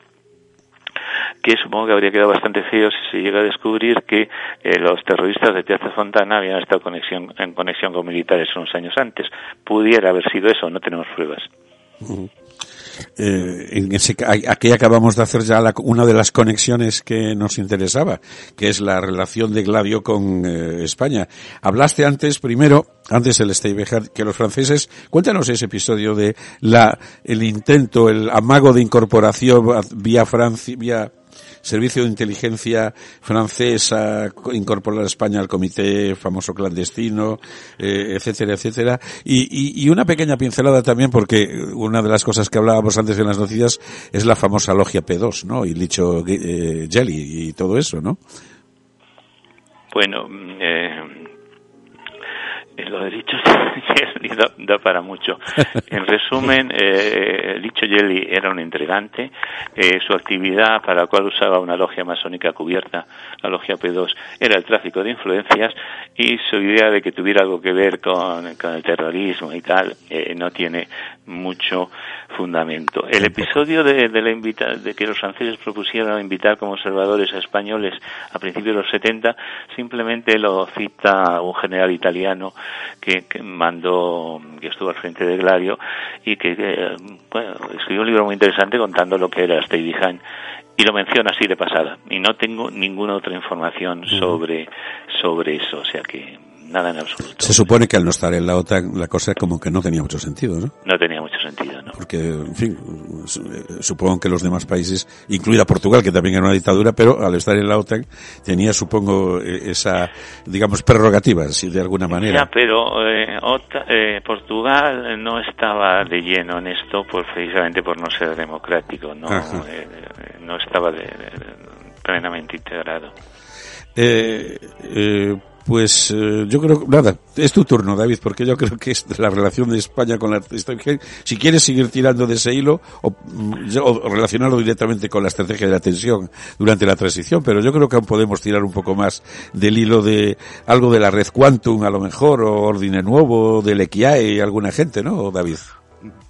que supongo que habría quedado bastante feo si se llega a descubrir que eh, los terroristas de Piazza Fontana habían estado conexión, en conexión con militares unos años antes. Pudiera haber sido eso, no tenemos pruebas. Eh, en ese, aquí acabamos de hacer ya una de las conexiones que nos interesaba, que es la relación de Gladio con eh, España. Hablaste antes, primero, antes el Steibejar, que los franceses, cuéntanos ese episodio de la, el intento, el amago de incorporación vía Francia, vía Servicio de Inteligencia francesa incorporar a España al comité famoso clandestino, eh, etcétera, etcétera. Y, y, una pequeña pincelada también, porque una de las cosas que hablábamos antes en las noticias es la famosa logia P2, ¿no? Y Licho eh, Jelly y todo eso, ¿no? Bueno, eh, lo de Licho da, da, para mucho. En resumen, eh, Licho Jelly era un intrigante. Eh, su actividad, para la cual usaba una logia masónica cubierta, la logia P2, era el tráfico de influencias y su idea de que tuviera algo que ver con, el terrorismo y tal eh, no tiene mucho fundamento. El episodio de, de la invita de que los franceses propusieron invitar como observadores a españoles a principios de los 70 simplemente lo cita un general italiano que, mandó, que estuvo al frente de Gladio y que, bueno, escribió un libro muy interesante contando lo que era Stay Behind y lo menciona así de pasada. Y no tengo ninguna otra información sobre sobre eso o sea que nada en absoluto. Se supone que al no estar en la OTAN la cosa como que no tenía mucho sentido, ¿no? No tenía mucho sentido, ¿no? Porque, en fin, supongo que los demás países, incluida Portugal, que también era una dictadura, pero al estar en la OTAN tenía, supongo, e, esa, digamos, prerrogativa, si de alguna manera. Ya, pero eh, eh, Portugal no estaba de lleno en esto, pues precisamente por no ser democrático, no, eh, no estaba plenamente integrado. Eh, eh, pues eh, yo creo, nada, es tu turno, David, porque yo creo que es la relación de España con la si quieres seguir tirando de ese hilo o, o, relacionarlo directamente con la estrategia de la tensión durante la transición, pero yo creo que aún podemos tirar un poco más del hilo de algo de la red Quantum, a lo mejor, o Ordine Nuevo, del EQIAE y alguna gente, ¿no, David?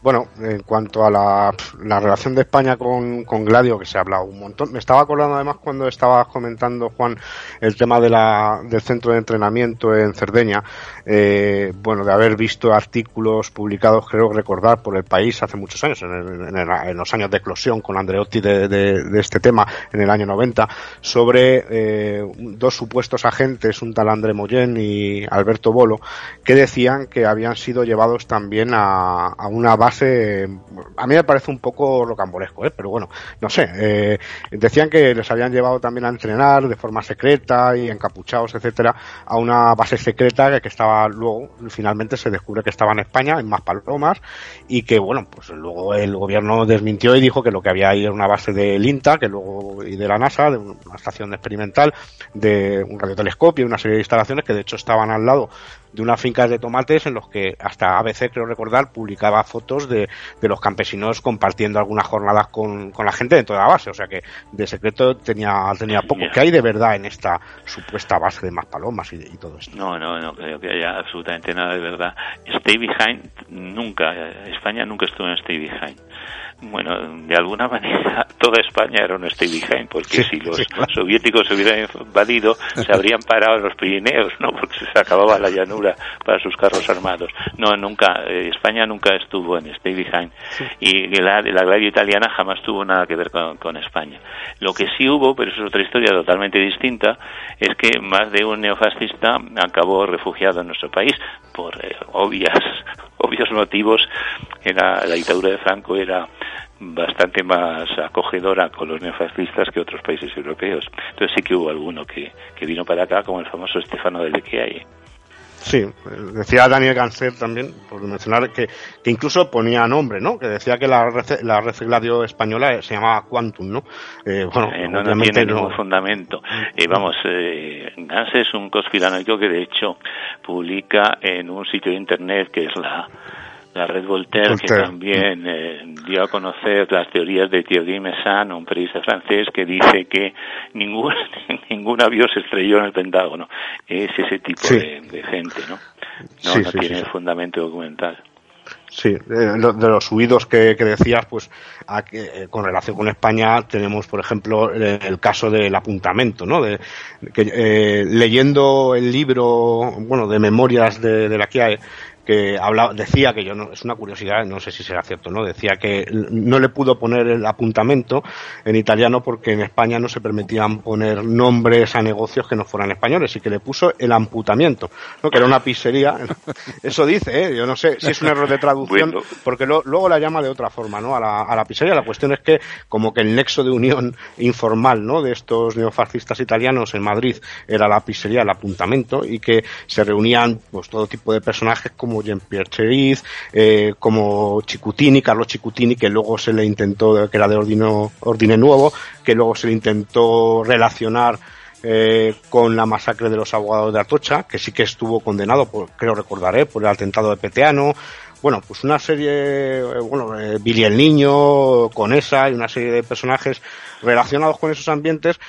Bueno, en cuanto a la, relación de España con, Gladio, que se ha hablado un montón, me estaba acordando además cuando estabas comentando, Juan, el tema de la, del centro de entrenamiento en Cerdeña, eh, bueno, de haber visto artículos publicados, creo recordar, por el país hace muchos años, en, los años de eclosión con Andreotti de, este tema, en el año 90, sobre eh, dos supuestos agentes, un tal André Moyen y Alberto Bolo, que decían que habían sido llevados también a, a una base base, a mí me parece un poco rocambolesco, ¿eh? pero bueno, no sé. Eh, decían que les habían llevado también a entrenar de forma secreta y encapuchados, etcétera, a una base secreta que estaba luego, finalmente se descubre que estaba en España, en Maspalomas, y que bueno, pues luego el gobierno desmintió y dijo que lo que había ahí era una base del INTA, que luego, y de la NASA, de una estación experimental, de un radiotelescopio y una serie de instalaciones que de hecho estaban al lado de unas fincas de tomates en los que hasta ABC, creo recordar, publicaba fotos de, de los campesinos compartiendo algunas jornadas con, con, la gente dentro de la base. O sea que de secreto tenía, tenía poco. ¿Qué hay de verdad en esta supuesta base de más palomas y, y, todo esto? No, no, no creo que haya absolutamente nada de verdad. Stay Behind nunca, España nunca estuvo en Stay Behind bueno, de alguna manera toda España era un stay behind, porque si los soviéticos se hubieran invadido, se habrían parado en los Pirineos, ¿no? Porque se acababa la llanura para sus carros armados. No, nunca, eh, España nunca estuvo en behind. Y la, la radio italiana jamás tuvo nada que ver con, con, España. Lo que sí hubo, pero eso es otra historia totalmente distinta, es que más de un neofascista acabó refugiado en nuestro país por eh, obvias obvios motivos, era, la dictadura de Franco era bastante más acogedora con los neofascistas que otros países europeos. Entonces sí que hubo alguno que, que vino para acá, como el famoso Stefano de Lequiae. Sí, decía Daniel Ganser también, por mencionar que, que incluso ponía nombre, ¿no? Que decía que la, la red Gladio española se llamaba Quantum, ¿no? Eh, bueno, eh, no, no, tiene ningún fundamento. Eh, vamos, eh, Ganser es un conspiranoico que de hecho publica en un sitio de internet que es la la red Voltaire, que también eh, dio a conocer las teorías de Thierry Messan, un periodista francés, que dice que ningún, ningún avión se estrelló en el Pentágono. Es ese tipo de, de, gente, ¿no? No, sí, no sí, tiene fundamento documental. Sí, de, los huidos que, que decías, pues a, eh, con relación con España tenemos, por ejemplo, el, el caso del apuntamento, ¿no? De, que, eh, leyendo el libro, bueno, de memorias de, de la KIAE, que hablaba, decía que yo no, es una curiosidad, no sé si será cierto, ¿no? Decía que no le pudo poner el apuntamento en italiano porque en España no se permitían poner nombres a negocios que no fueran españoles y que le puso el amputamiento, ¿no? Que era una pizzería. Eso dice, ¿eh? Yo no sé si es un error de traducción bueno. porque lo, luego la llama de otra forma, ¿no? A la, a la pizzería. La cuestión es que como que el nexo de unión informal, ¿no? De estos neofascistas italianos en Madrid era la pizzería, el apuntamento y que se reunían pues todo tipo de personajes como Jean-Pierre Cheriz, eh, como Chicutini, Carlos Chicutini, que luego se le intentó, que era de Ordine Nuevo, que luego se le intentó relacionar eh, con la masacre de los abogados de Atocha, que sí que estuvo condenado, por, creo recordaré, por el atentado de Peteano. Bueno, pues una serie, eh, bueno, eh, Billy el Niño, con esa y una serie de personajes relacionados con esos ambientes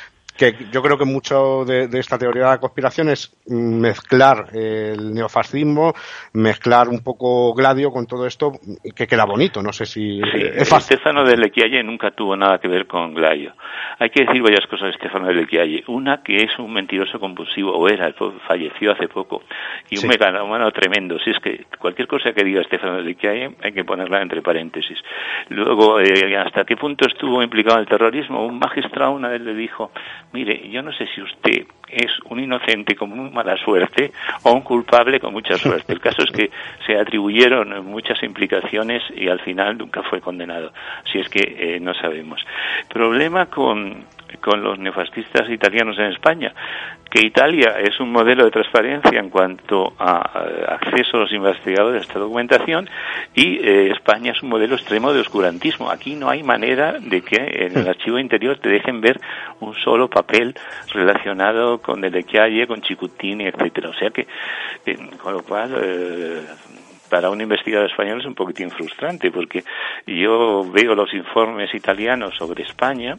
que yo creo que mucho de, de, esta teoría de la conspiración es mezclar el neofascismo, mezclar un poco Gladio con todo esto, que queda bonito, no sé si sí, es. Estefano de Lequialle nunca tuvo nada que ver con Gladio. Hay que decir varias cosas de Estefano de Lequialle. Una, que es un mentiroso compulsivo, o era, falleció hace poco, y un sí. megalomano tremendo. Si es que cualquier cosa que diga Estefano de Lequialle hay que ponerla entre paréntesis. Luego, eh, ¿hasta qué punto estuvo implicado en el terrorismo? Un magistrado una vez le dijo, mire, yo no sé si usted es un inocente con muy mala suerte o un culpable con mucha suerte. El caso es que se atribuyeron muchas implicaciones y al final nunca fue condenado. Si es que eh, no sabemos. Problema con con los neofascistas italianos en España, que Italia es un modelo de transparencia en cuanto a acceso a los investigadores a esta documentación y eh, España es un modelo extremo de oscurantismo. Aquí no hay manera de que en el archivo interior te dejen ver un solo papel relacionado con Delequialle, con Chicutini, etcétera. O sea que, eh, con lo cual, eh, para un investigador español es un poquitín frustrante porque yo veo los informes italianos sobre España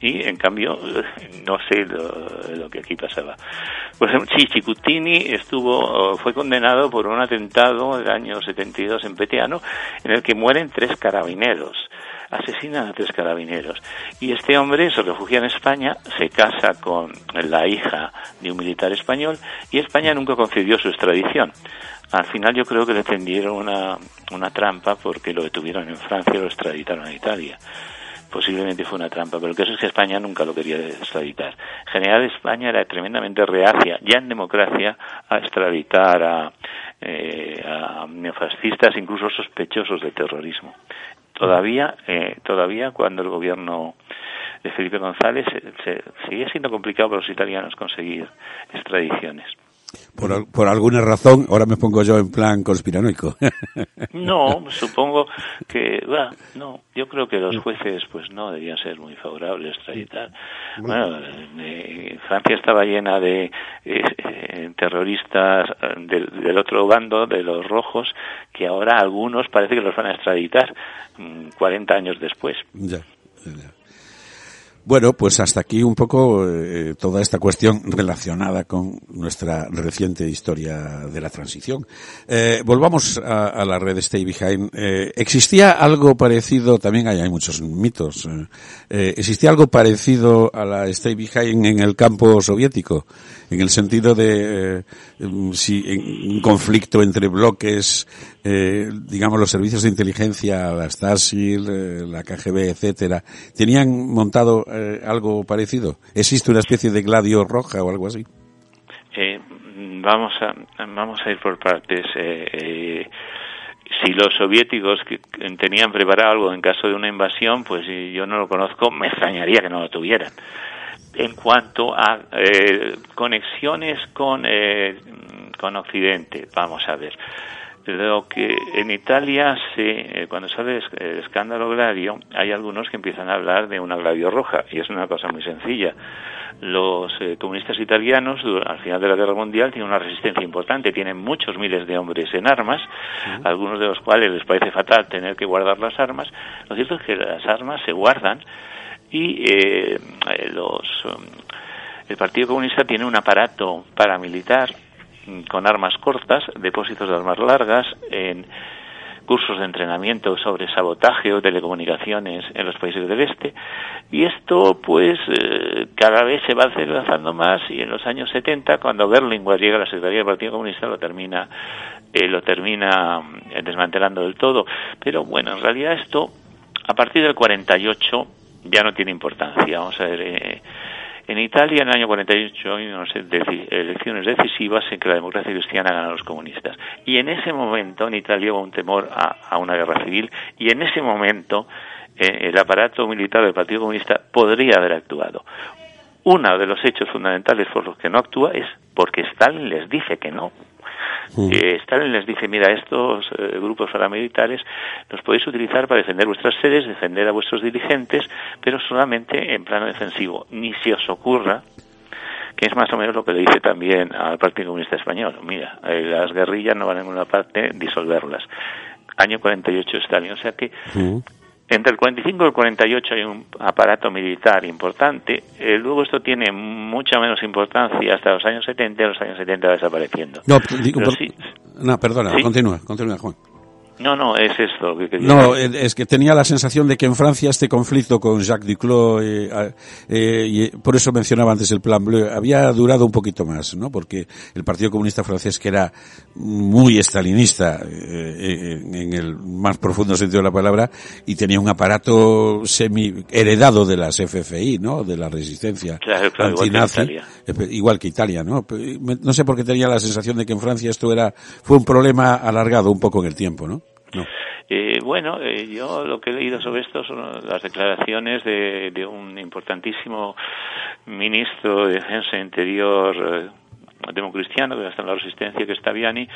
y en cambio no sé lo, que aquí pasaba. Por ejemplo, sí, Chicutini estuvo, fue condenado por un atentado del año 72 en Peteano en el que mueren tres carabineros asesinan a tres carabineros. Y este hombre se refugia en España, se casa con la hija de un militar español y España nunca concedió su extradición. Al final yo creo que le tendieron una, una trampa porque lo detuvieron en Francia y lo extraditaron a Italia posiblemente fue una trampa, pero el caso es que España nunca lo quería extraditar. En general, España era tremendamente reacia, ya en democracia, a extraditar a, a neofascistas, incluso sospechosos de terrorismo. Todavía, todavía cuando el gobierno de Felipe González se, sigue siendo complicado para los italianos conseguir extradiciones. Por, por, alguna razón, ahora me pongo yo en plan conspiranoico. No, supongo que, bueno, no, yo creo que los jueces, pues no, debían ser muy favorables extraditar. Bueno, eh, Francia estaba llena de eh, terroristas eh, del, del, otro bando, de los rojos, que ahora algunos parece que los van a extraditar 40 mm, años después. Ya, ya. Bueno, pues hasta aquí un poco eh, toda esta cuestión relacionada con nuestra reciente historia de la transición. Eh, volvamos a, a, la red Stay Behind. Eh, ¿Existía algo parecido, también hay, muchos mitos, eh, ¿existía algo parecido a la Stay Behind en el campo soviético? En el sentido de si en un conflicto entre bloques, digamos los servicios de inteligencia, la Stasi, la KGB, etcétera, tenían montado eh, algo parecido? ¿Existe una especie de gladio roja o algo así? Eh, vamos, a, vamos a ir por partes. Eh, si los soviéticos que tenían preparado algo en caso de una invasión, pues yo no lo conozco, me extrañaría que no lo tuvieran. En cuanto a conexiones con, con Occidente, vamos a ver lo que en Italia se, eh, cuando sale el escándalo gladio, hay algunos que empiezan a hablar de una gladio roja, y es una cosa muy sencilla. Los eh, comunistas italianos, al final de la Guerra Mundial, tienen una resistencia importante, tienen muchos miles de hombres en armas, algunos de los cuales les parece fatal tener que guardar las armas. Lo cierto es que las armas se guardan y eh, los, um, el Partido Comunista tiene un aparato paramilitar con armas cortas, depósitos de armas largas, en cursos de entrenamiento sobre sabotaje o telecomunicaciones en los países del este y esto pues eh, cada vez se va acelerando más y en los años 70 cuando Berlinguer llega a la Secretaría del Partido Comunista lo termina eh, lo termina eh, desmantelando del todo. Pero bueno en realidad esto a partir del 48 ya no tiene importancia vamos a ver en Italia, en el año 48, hay unas elecciones decisivas en que la democracia cristiana gana a los comunistas. Y en ese momento, en Italia hubo un temor a, una guerra civil, y en ese momento eh, el aparato militar del Partido Comunista podría haber actuado. Uno de los hechos fundamentales por los que no actúa es porque Stalin les dice que no. Eh, Stalin les dice, mira, estos eh, grupos paramilitares los podéis utilizar para defender vuestras sedes, defender a vuestros dirigentes, pero solamente en plano defensivo. Ni se os ocurra que es más o menos lo que le dice también al Partido Comunista Español. Mira, eh, las guerrillas no van a ninguna parte, disolverlas. Año 48 Stalin. O sea que entre el 45 y el 48 hay un aparato militar importante. Eh, luego esto tiene mucha menos importancia hasta los años 70 y los años 70 va desapareciendo. No, digo, no perdona, continúa, continúa, Juan. No, no, es esto que No, es que tenía la sensación de que en Francia este conflicto con Jacques Duclos, eh, eh, por eso mencionaba antes el Plan Bleu, había durado un poquito más, ¿no? Porque el Partido Comunista francés, que era muy estalinista eh, en el más profundo sentido de la palabra, y tenía un aparato semi heredado de las FFI, ¿no? De la resistencia claro, claro, antinazi, igual que, Italia. igual que Italia, ¿no? No sé por qué tenía la sensación de que en Francia esto era fue un problema alargado un poco en el tiempo, ¿no? Eh, bueno, eh, yo lo que he leído sobre esto son las declaraciones de, un importantísimo ministro de Defensa Interior eh, democristiano que está en la resistencia, que está Viani,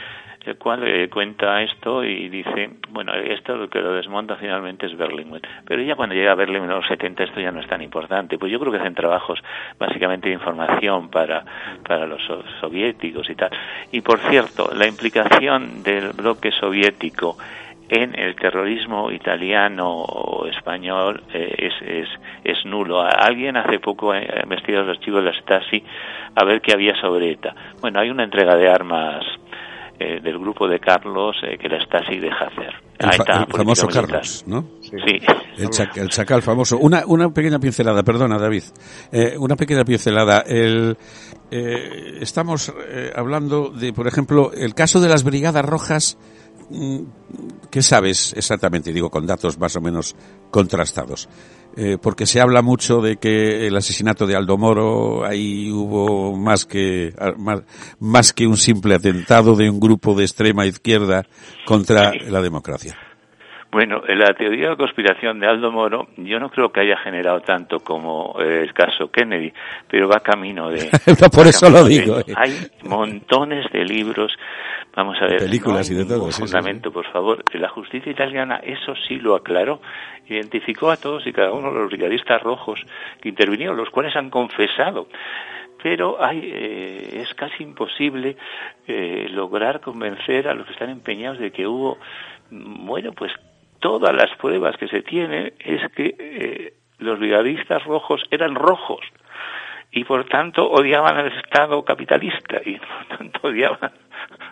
el cual eh, cuenta esto y dice, bueno, esto lo que lo desmonta finalmente es Berlinguer. Pero ya cuando llega a en los 70 esto ya no es tan importante. Pues yo creo que hacen trabajos básicamente de información para, para los soviéticos y tal. Y por cierto, la implicación del bloque soviético en el terrorismo italiano o español eh, es, es, es, nulo. Alguien hace poco ha investigado los archivos de la Stasi a ver qué había sobre ETA. Bueno, hay una entrega de armas eh, del grupo de Carlos eh, que la Stasi deja hacer. El, el famoso Carlos, ¿no? Sí. El, chac, el, chacal famoso. Una, una pequeña pincelada, perdona David. Eh, una pequeña pincelada. El, eh, estamos hablando de, por ejemplo, el caso de las Brigadas Rojas mm, ¿qué sabes exactamente? Digo, con datos más o menos contrastados. Eh, porque se habla mucho de que el asesinato de Aldo Moro ahí hubo más que más, más que un simple atentado de un grupo de extrema izquierda contra la democracia. Bueno, la teoría de conspiración de Aldo Moro yo no creo que haya generado tanto como eh, el caso Kennedy, pero va camino de... por eso lo digo. Eh. Hay montones de libros, vamos a ver... Películas y de todo. fundamento, por favor. La justicia italiana eso sí lo aclaró. Identificó a todos y cada uno de los brigadistas rojos que intervinieron, los cuales han confesado pero hay, eh, es casi imposible lograr convencer a los que están empeñados de que hubo, bueno, pues todas las pruebas que se tienen es que eh, los brigadistas rojos eran rojos y por tanto odiaban al Estado capitalista y por tanto odiaban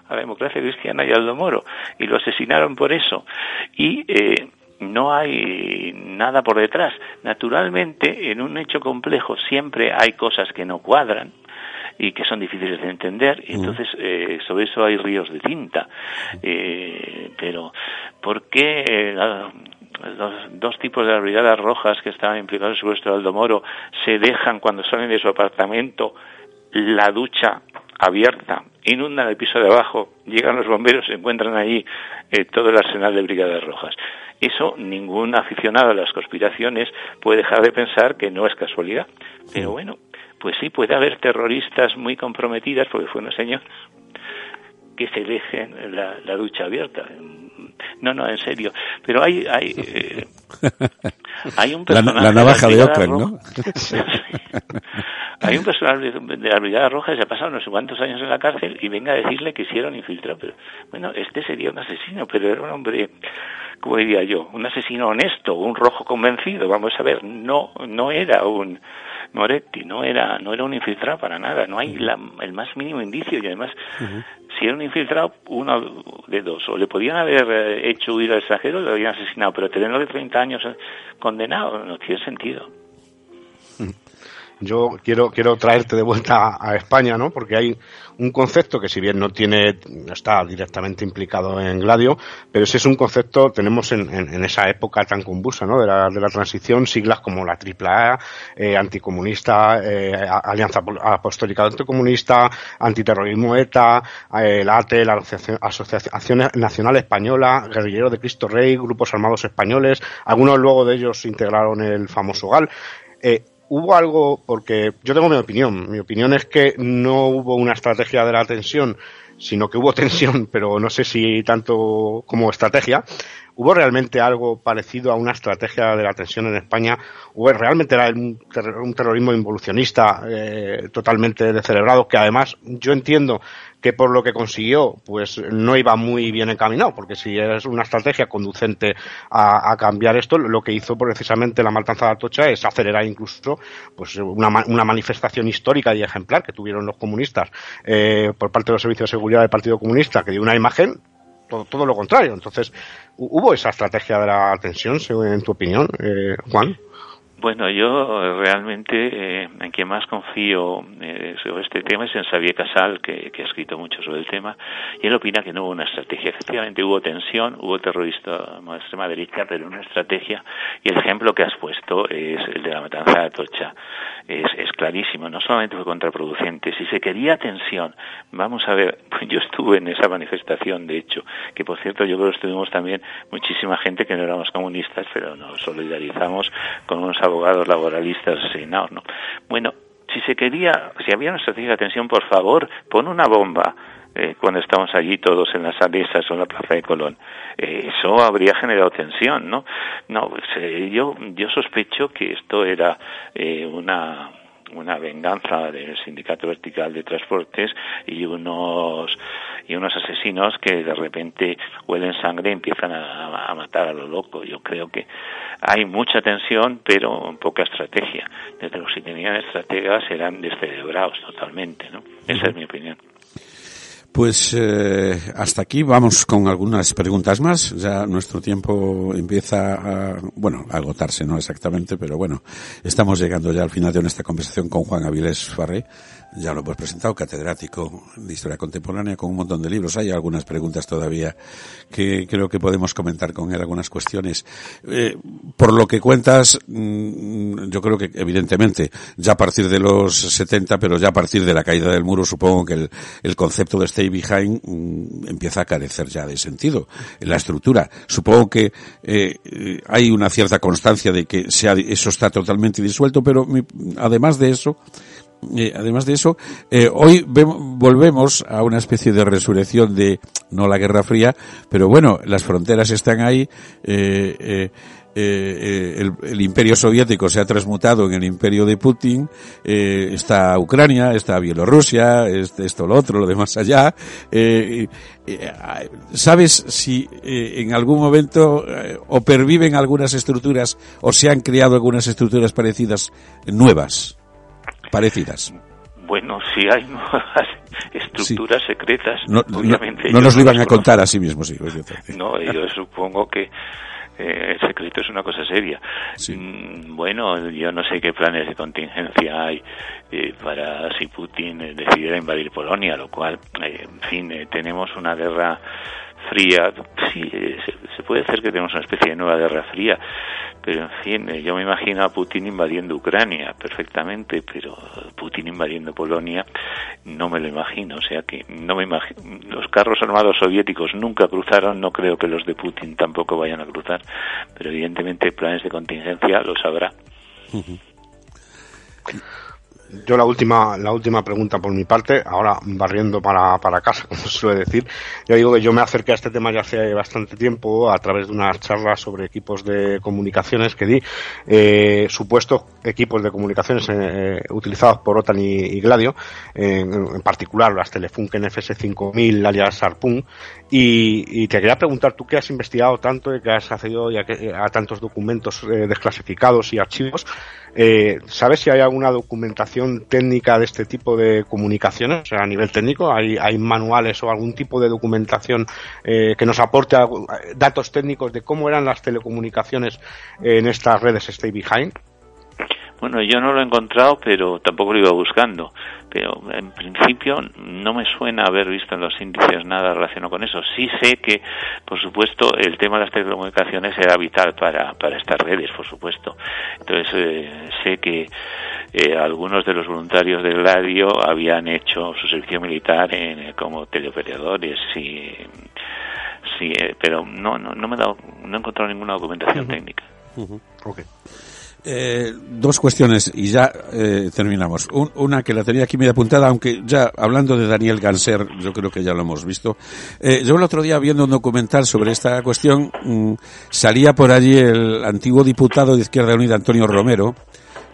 a la democracia cristiana y Aldo Moro y lo asesinaron por eso. Y eh, no hay nada por detrás. Naturalmente, en un hecho complejo siempre hay cosas que no cuadran y que son difíciles de entender y entonces eh, sobre eso hay ríos de tinta eh, pero ¿por qué eh, los dos tipos de brigadas rojas que estaban implicados en el secuestro de Aldo Moro se dejan cuando salen de su apartamento la ducha abierta, inundan el piso de abajo, llegan los bomberos, se encuentran allí todo el arsenal de brigadas rojas. Eso ningún aficionado a las conspiraciones puede dejar de pensar que no es casualidad. Pero bueno, pues sí, puede haber terroristas muy comprometidas, porque fue una señora que se dejen la, la ducha abierta. No, no, en serio. Pero hay, hay, eh, hay un personaje. La, navaja de, Oakland, ¿no? hay un personaje de la Brigada Roja que se ha pasado no sé cuántos años en la cárcel y venga a decirle que hicieron infiltrado. Pero, bueno, este sería un asesino, pero era un hombre, como diría yo, un asesino honesto, un rojo convencido. Vamos a ver, no, no era un Moretti no era no era un infiltrado para nada, no hay el más mínimo indicio y además si era un infiltrado, uno de dos, o le podían haber eh, hecho huir al extranjero o lo habían asesinado, pero tenerlo de 30 años eh, condenado no tiene sentido yo quiero, quiero traerte de vuelta a, España, ¿no? Porque hay un concepto que si bien no tiene, no está directamente implicado en Gladio, pero ese es un concepto, tenemos en, en, esa época tan convulsa, ¿no? De la, de la transición, siglas como la AAA, eh, anticomunista, eh, Alianza Apostólica Anticomunista, Antiterrorismo ETA, eh, la ATE, la Asociación, Nacional Española, Guerrillero de Cristo Rey, grupos armados españoles, algunos luego de ellos integraron el famoso GAL. Eh, hubo algo, porque yo tengo mi opinión, mi opinión es que no hubo una estrategia de la tensión, sino que hubo tensión, pero no sé si tanto como estrategia. ¿Hubo realmente algo parecido a una estrategia de la tensión en España? ¿O realmente era un, terrorismo involucionista eh, totalmente descerebrado? Que además yo entiendo que por lo que consiguió, pues no iba muy bien encaminado, porque si es una estrategia conducente a, cambiar esto, lo que hizo precisamente la matanza de Atocha es acelerar incluso pues una, una manifestación histórica y ejemplar que tuvieron los comunistas eh, por parte de los servicios de seguridad del Partido Comunista, que dio una imagen todo, todo lo contrario. Entonces, ¿hubo esa estrategia de la tensión, en tu opinión, eh, Juan? Bueno, yo realmente eh, en quien más confío eh, sobre este tema es en Xavier Casal, que, ha escrito mucho sobre el tema, y él opina que no hubo una estrategia. Efectivamente hubo tensión, hubo terrorista de extrema derecha, pero una estrategia, y el ejemplo que has puesto es el de la matanza de Atocha. Es, es clarísimo, no solamente fue contraproducente, si se quería tensión, vamos a ver, pues yo estuve en esa manifestación, de hecho, que por cierto yo creo que estuvimos también muchísima gente que no éramos comunistas, pero nos solidarizamos con unos abogados laboralistas asesinados, ¿no? Bueno, si se quería, si había una estrategia de atención, por favor, pon una bomba eh, cuando estamos allí todos en las salesas o en la plaza de Colón. Eh, eso habría generado tensión, ¿no? No, pues, eh, yo, yo sospecho que esto era una una venganza del sindicato vertical de transportes y unos y unos asesinos que de repente huelen sangre y empiezan a, matar a lo loco. Yo creo que hay mucha tensión, pero poca estrategia. Desde los si tenían estrategas eran descerebrados totalmente, ¿no? Esa es mi opinión. Pues eh, hasta aquí vamos con algunas preguntas más. Ya nuestro tiempo empieza a bueno, agotarse, no exactamente, pero bueno, estamos llegando ya al final de nuestra conversación con Juan Avilés Farré, ya lo hemos presentado, catedrático de Historia Contemporánea con un montón de libros. Hay algunas preguntas todavía que creo que podemos comentar con él, algunas cuestiones. Eh, por lo que cuentas, mm, yo creo que evidentemente ya a partir de los 70, pero ya a partir de la caída del muro, supongo que el, concepto de stay behind mm, empieza a carecer ya de sentido en la estructura. Supongo que eh, hay una cierta constancia de que sea, eso está totalmente disuelto, pero además de eso, eh, además de eso, eh, hoy volvemos a una especie de resurrección de, no la Guerra Fría, pero bueno, las fronteras están ahí, eh, eh, eh el, el, imperio soviético se ha transmutado en el imperio de Putin, está Ucrania, está Bielorrusia, este, esto, lo otro, lo demás allá. ¿Sabes si en algún momento o perviven algunas estructuras o se han creado algunas estructuras parecidas nuevas? Parecidas. Bueno, si hay nuevas estructuras secretas, no, obviamente. No, nos lo iban a contar a sí mismos, sí. No, yo supongo que eh, el secreto es una cosa seria. Mm, bueno, yo no sé qué planes de contingencia hay eh, para si Putin decidiera invadir Polonia, lo cual, eh, en fin, tenemos una guerra fría. Sí, se, puede hacer que tenemos una especie de nueva guerra fría, pero en fin, eh, yo me imagino a Putin invadiendo Ucrania perfectamente, pero Putin invadiendo Polonia no me lo imagino. O sea que no me imagino. Los carros armados soviéticos nunca cruzaron, no creo que los de Putin tampoco vayan a cruzar, pero evidentemente planes de contingencia los habrá yo la última, la última pregunta por mi parte, ahora barriendo para, para casa, como suele decir. Yo digo que yo me acerqué a este tema ya hace bastante tiempo a través de unas charlas sobre equipos de comunicaciones que di, eh, supuestos equipos de comunicaciones eh, utilizados por OTAN y, Gladio, en, particular las Telefunken FS5000 alias Harpoon, y, te quería preguntar, tú que has investigado tanto y que has accedido a, a tantos documentos eh, desclasificados y archivos, eh, ¿Sabes si hay alguna documentación técnica de este tipo de comunicaciones? O sea, a nivel técnico, ¿hay, hay manuales o algún tipo de documentación eh, que nos aporte datos técnicos de cómo eran las telecomunicaciones en estas redes Stay Behind? Bueno, yo no lo he encontrado, pero tampoco lo iba buscando. Pero en principio no me suena haber visto en los índices nada relacionado con eso. Sí sé que, por supuesto, el tema de las telecomunicaciones era vital para, para estas redes, por supuesto. Entonces eh, sé que eh, algunos de los voluntarios del radio habían hecho su servicio militar en, eh, como teleoperadores y sí, eh, pero no, no, no me he dado, no he encontrado ninguna documentación técnica. okay. Eh, dos cuestiones y ya eh, terminamos. una que la tenía aquí medio apuntada, aunque ya hablando de Daniel Ganser, yo creo que ya lo hemos visto. Eh, yo el otro día viendo un documental sobre esta cuestión, mm, salía por allí el antiguo diputado de Izquierda Unida, Antonio Romero,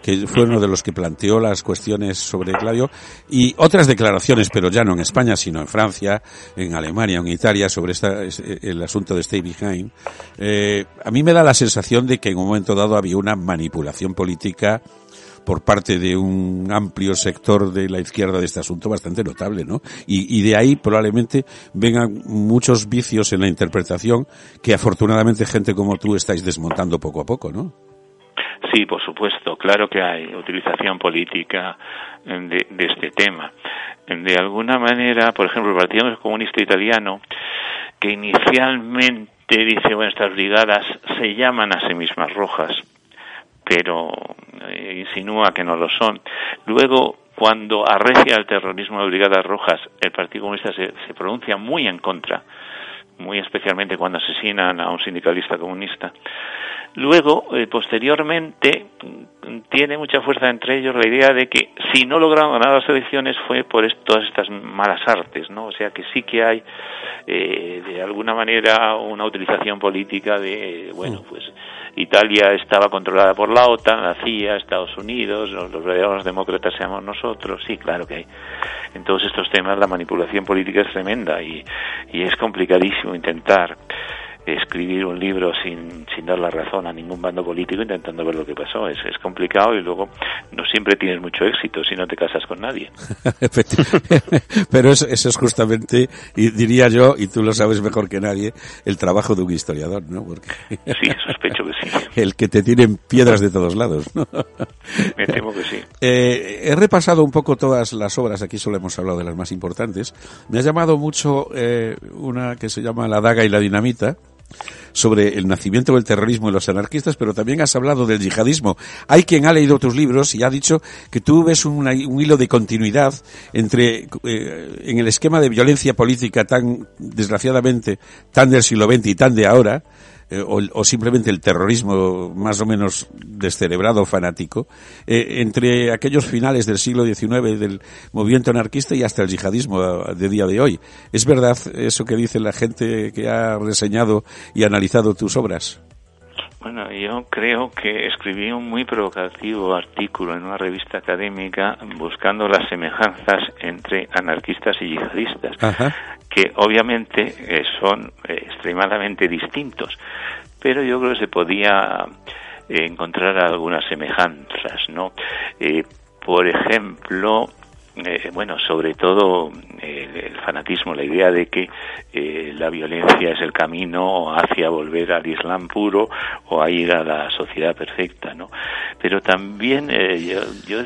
que fue uno de los que planteó las cuestiones sobre Claudio, y otras declaraciones, pero ya no en España, sino en Francia, en Alemania, en Italia, sobre esta, el asunto de Stay Behind. Eh, a mí me da la sensación de que en un momento dado había una manipulación política por parte de un amplio sector de la izquierda de este asunto bastante notable, ¿no? Y, y, de ahí probablemente vengan muchos vicios en la interpretación que afortunadamente gente como tú estáis desmontando poco a poco, ¿no? Sí, por supuesto, claro que hay utilización política de, de, este tema. De alguna manera, por ejemplo, el Partido Comunista Italiano, que inicialmente dice, bueno, estas brigadas se llaman a sí mismas rojas, pero eh, insinúa que no lo son. Luego, cuando arrecia el terrorismo de brigadas rojas, el Partido Comunista se, se pronuncia muy en contra, muy especialmente cuando asesinan a un sindicalista comunista. Luego, eh, posteriormente, tiene mucha fuerza entre ellos la idea de que si no lograron ganar las elecciones fue por todas estas malas artes, ¿no? O sea que sí que hay, eh, de alguna manera, una utilización política de, bueno, pues Italia estaba controlada por la OTAN, la CIA, Estados Unidos, los, los verdaderos demócratas seamos nosotros, sí, claro que hay. En todos estos temas la manipulación política es tremenda y, y es complicadísimo intentar escribir un libro sin, sin dar la razón a ningún bando político intentando ver lo que pasó. Es, es complicado y luego no siempre tienes mucho éxito si no te casas con nadie. Pero eso, eso, es justamente, y diría yo, y tú lo sabes mejor que nadie, el trabajo de un historiador, ¿no? Porque sí, sospecho que sí. El que te tienen piedras de todos lados, ¿no? Me temo que sí. Eh, he repasado un poco todas las obras, aquí solo hemos hablado de las más importantes. Me ha llamado mucho eh, una que se llama La daga y la dinamita, sobre el nacimiento del terrorismo y los anarquistas, pero también has hablado del yihadismo. Hay quien ha leído tus libros y ha dicho que tú ves un, hilo de continuidad entre, eh, en el esquema de violencia política tan, desgraciadamente, tan del siglo XX y tan de ahora, eh, o, o, simplemente el terrorismo más o menos descerebrado, fanático, eh, entre aquellos finales del siglo XIX del movimiento anarquista y hasta el yihadismo de día de hoy. ¿Es verdad eso que dice la gente que ha reseñado y analizado tus obras? Bueno, yo creo que escribí un muy provocativo artículo en una revista académica buscando las semejanzas entre anarquistas y yihadistas, Ajá. Que obviamente eh, son eh, extremadamente distintos, pero yo creo que se podía eh, encontrar algunas semejanzas, ¿no? Por ejemplo, bueno, sobre todo el fanatismo, la idea de que la violencia es el camino hacia volver al Islam puro o a ir a la sociedad perfecta, ¿no? Pero también eh, yo, yo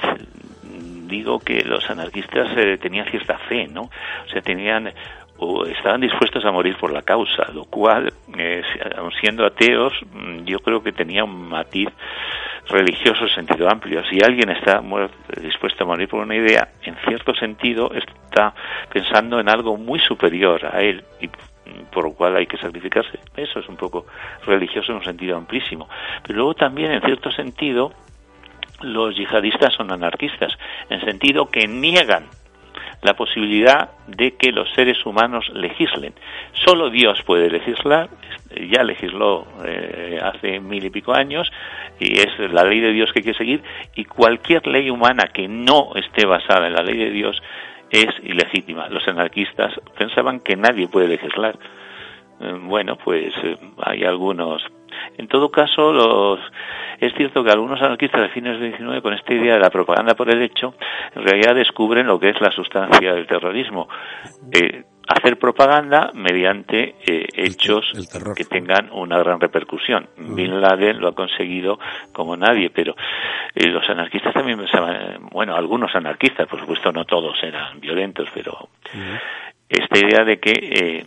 digo que los anarquistas tenían cierta fe, ¿no? O sea, tenían estaban dispuestos a morir por la causa, lo cual, eh, siendo ateos, mm, yo creo que tenía un matiz religioso en sentido amplio. Si alguien está dispuesto a morir por una idea, en cierto sentido está pensando en algo muy superior a él y por lo cual hay que sacrificarse. Eso es un poco religioso en un sentido amplísimo. Pero luego también, en cierto sentido, los yihadistas son anarquistas, en sentido que niegan la posibilidad de que los seres humanos legislen. Solo Dios puede legislar, ya legisló eh, hace mil y pico años, y es la ley de Dios que hay que seguir, y cualquier ley humana que no esté basada en la ley de Dios es ilegítima. Los anarquistas pensaban que nadie puede legislar. Eh, bueno, pues eh, hay algunos. En todo caso, los es cierto que algunos anarquistas de fines del XIX, con esta idea de la propaganda por el hecho, en realidad descubren lo que es la sustancia del terrorismo. Eh, hacer propaganda mediante eh, hechos que tengan una gran repercusión. Uh -huh. Bin Laden lo ha conseguido como nadie, pero eh, los anarquistas también pensaban, bueno, algunos anarquistas, por supuesto no todos eran violentos, pero uh -huh. esta idea de que eh,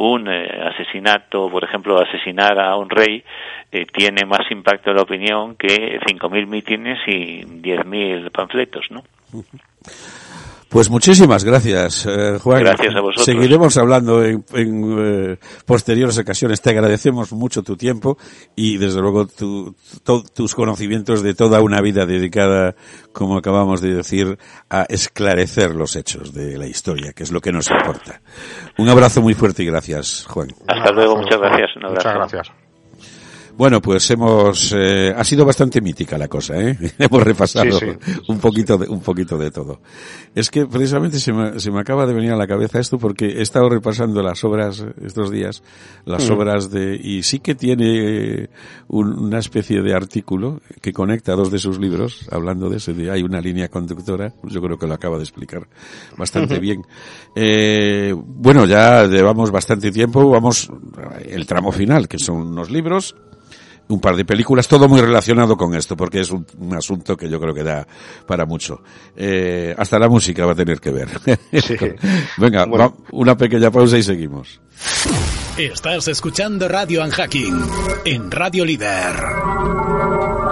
un eh, asesinato, por ejemplo, asesinar a un rey, eh, tiene más impacto en la opinión que 5.000 mítines y 10.000 panfletos, ¿no? Pues muchísimas gracias, eh, Juan. Gracias a vosotros. Seguiremos hablando en, en eh, posteriores ocasiones. Te agradecemos mucho tu tiempo y, desde luego, tu, to, tus conocimientos de toda una vida dedicada, como acabamos de decir, a esclarecer los hechos de la historia, que es lo que nos importa. Un abrazo muy fuerte y gracias, Juan. Hasta luego, muchas gracias. Un abrazo. Muchas gracias. Bueno, pues hemos eh, ha sido bastante mítica la cosa, ¿eh? hemos repasado sí, sí. un poquito de un poquito de todo. Es que precisamente se me, se me acaba de venir a la cabeza esto porque he estado repasando las obras estos días, las mm. obras de y sí que tiene un, una especie de artículo que conecta dos de sus libros hablando de ese de hay una línea conductora, yo creo que lo acaba de explicar bastante bien. Eh, bueno, ya llevamos bastante tiempo, vamos el tramo final que son unos libros un par de películas, todo muy relacionado con esto, porque es un, un asunto que yo creo que da para mucho. Eh, hasta la música va a tener que ver. Sí. Venga, bueno. va, una pequeña pausa y seguimos. Estás escuchando Radio Unhacking en Radio Líder.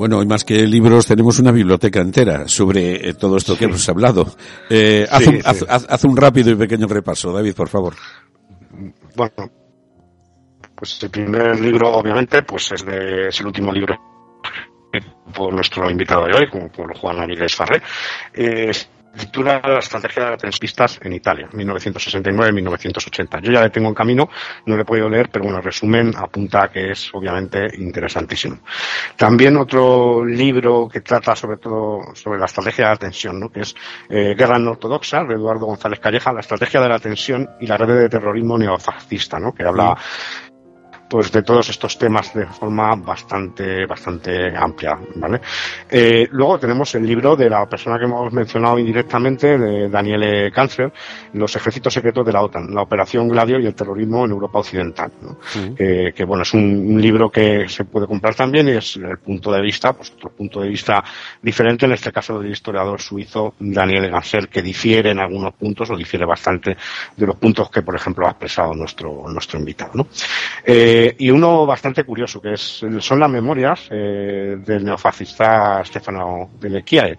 Bueno, y más que libros, tenemos una biblioteca entera sobre eh, todo esto que sí. hemos hablado. Eh, haz, sí, un, haz, haz, haz, un, rápido y pequeño repaso, David, por favor. Bueno, pues el primer libro, obviamente, pues es, de, es el último libro por nuestro invitado de hoy, como por Juan Avilés Farré, eh, titula La estrategia de las pistas en Italia, 1969-1980. Yo ya le tengo en camino, no le he podido leer, pero bueno, el resumen apunta que es obviamente interesantísimo. También otro libro que trata sobre todo sobre la estrategia de la tensión, ¿no? que es eh, Guerra no ortodoxa, de Eduardo González Calleja, la estrategia de la tensión y la red de terrorismo neofascista, ¿no? que habla pues de todos estos temas de forma bastante bastante amplia vale eh, luego tenemos el libro de la persona que hemos mencionado indirectamente de Daniele Kanzler los ejércitos secretos de la OTAN la operación Gladio y el terrorismo en Europa occidental ¿no? eh, que bueno es un, un, libro que se puede comprar también y es el punto de vista pues otro punto de vista diferente en este caso del historiador suizo Daniele Kanzler que difiere en algunos puntos o difiere bastante de los puntos que por ejemplo ha expresado nuestro nuestro invitado ¿no? Eh, y uno bastante curioso, que es, son las memorias eh, del neofascista Stefano de Lequiae,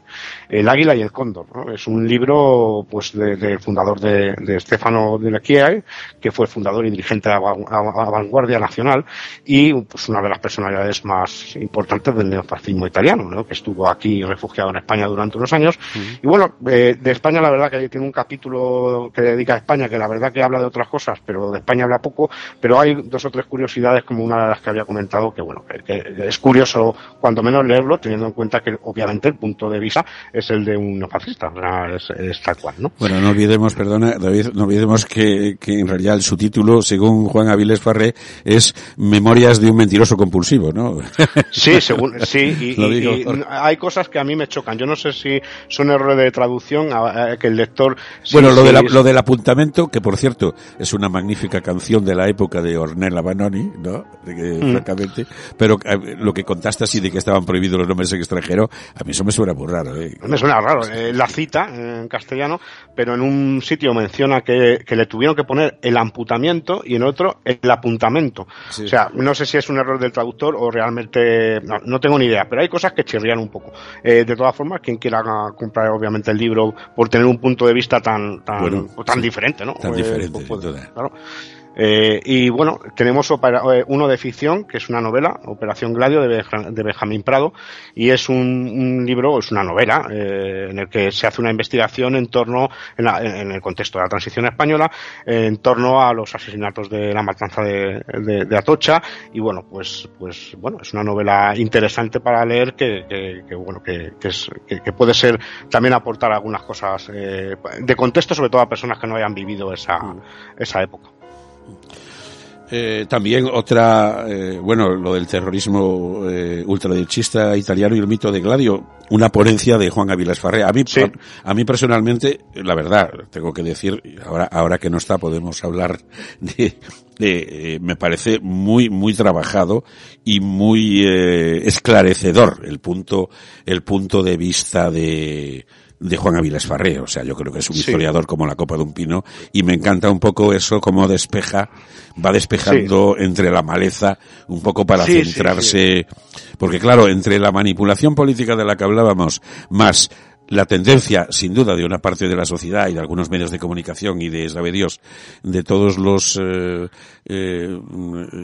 El Águila y el Cóndor. ¿no? Es un libro pues del de fundador de, de Stefano de Lequiae, que fue el fundador y dirigente de la Vanguardia Nacional y pues, una de las personalidades más importantes del neofascismo italiano, ¿no? que estuvo aquí refugiado en España durante unos años. Uh -huh. Y bueno, eh, de España la verdad que tiene un capítulo que dedica a España, que la verdad que habla de otras cosas, pero de España habla poco, pero hay dos o tres curiosidades como una de las que había comentado, que bueno, que, es curioso cuando menos leerlo, teniendo en cuenta que obviamente el punto de vista es el de un neofascista, o sea, es, es, tal cual, ¿no? Bueno, no olvidemos, perdona, David, no olvidemos que, que en realidad el subtítulo, según Juan Avilés Farré, es Memorias de un mentiroso compulsivo, ¿no? Sí, según, sí, y, y, y, hay cosas que a mí me chocan. Yo no sé si son errores de traducción, que el lector... Bueno, lo, de la, lo del apuntamento, que por cierto, es una magnífica canción de la época de Ornella Banoni, ¿no? De que, mm. Francamente. Pero eh, lo que contaste así de que estaban prohibidos los nombres en extranjero, a mí eso me suena muy raro. ¿eh? Me suena raro. Eh, la cita en castellano, pero en un sitio menciona que, que, le tuvieron que poner el amputamiento y en otro el apuntamento. Sí. O sea, no sé si es un error del traductor o realmente, no, no tengo ni idea, pero hay cosas que chirrían un poco. Eh, de todas formas, quien quiera comprar obviamente el libro por tener un punto de vista tan, tan, bueno, tan sí. diferente, ¿no? Tan diferente, pues, claro. Eh, y bueno, tenemos opera, eh, uno de ficción, que es una novela, Operación Gladio, de, Beja, de Benjamín Prado, y es un, un, libro, es una novela, eh, en el que se hace una investigación en torno, en, la, en, el contexto de la transición española, en torno a los asesinatos de la matanza de, de, de Atocha, y bueno, pues, pues, bueno, es una novela interesante para leer que, que, que bueno, que, es, que, puede ser también aportar algunas cosas eh, de contexto, sobre todo a personas que no hayan vivido esa, esa época. Eh, también otra, eh, bueno, lo del terrorismo eh, ultraderechista italiano y el mito de Gladio, una ponencia de Juan Avilés Farré. A mí, sí. a, a, mí personalmente, la verdad, tengo que decir, ahora, ahora que no está, podemos hablar de, de me parece muy, muy trabajado y muy esclarecedor el punto, el punto de vista de, de Juan Avilés Farré, o sea, yo creo que es un sí. historiador como la copa de un pino y me encanta un poco eso como despeja, va despejando sí. entre la maleza un poco para sí, centrarse, porque claro, entre la manipulación política de la que hablábamos más la tendencia, sin duda, de una parte de la sociedad y de algunos medios de comunicación y de, sabe Dios, de todos los eh, eh,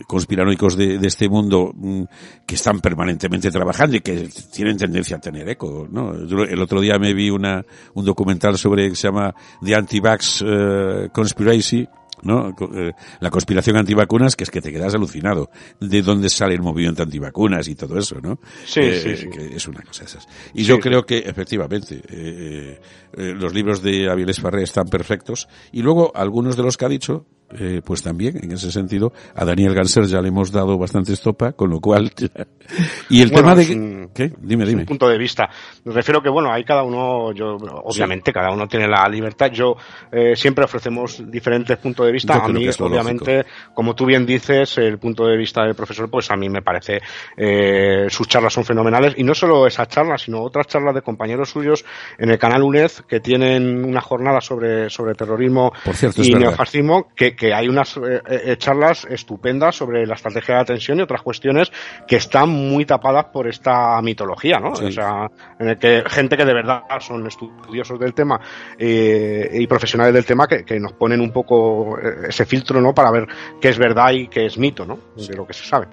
conspiranoicos de, este mundo mm, que están permanentemente trabajando y que tienen tendencia a tener eco, ¿no? El otro día me vi una, un documental sobre que se llama The Anti-Vax uh, Conspiracy, ¿no? Eh, la conspiración antivacunas, que es que te quedas alucinado de dónde sale el movimiento antivacunas y todo eso, ¿no? Sí, eh, sí, sí. Que es una cosa esas. Y yo creo que, efectivamente, eh, eh, los libros de Avilés Farré están perfectos. Y luego, algunos de los que ha dicho, eh, pues también, en ese sentido, a Daniel Ganser ya le hemos dado bastante estopa, con lo cual... y el bueno, tema de... Un, ¿Qué? Dime, dime. Un punto de vista. Me refiero que, bueno, hay cada uno, yo, obviamente, sí. cada uno tiene la libertad. Yo, eh, siempre ofrecemos diferentes puntos de vista. a mí, obviamente, lógico. como tú bien dices, el punto de vista del profesor, pues a mí me parece, eh, sus charlas son fenomenales. Y no solo esas charlas, sino otras charlas de compañeros suyos en el canal UNED, que tienen una jornada sobre, sobre terrorismo cierto, y neofascismo, que, que hay unas charlas estupendas sobre la estrategia de la tensión y otras cuestiones que están muy tapadas por esta mitología, ¿no? O sea, en el que gente que de verdad son estudiosos del tema y profesionales del tema que, que, nos ponen un poco ese filtro, ¿no? Para ver qué es verdad y qué es mito, ¿no? De lo que se sabe.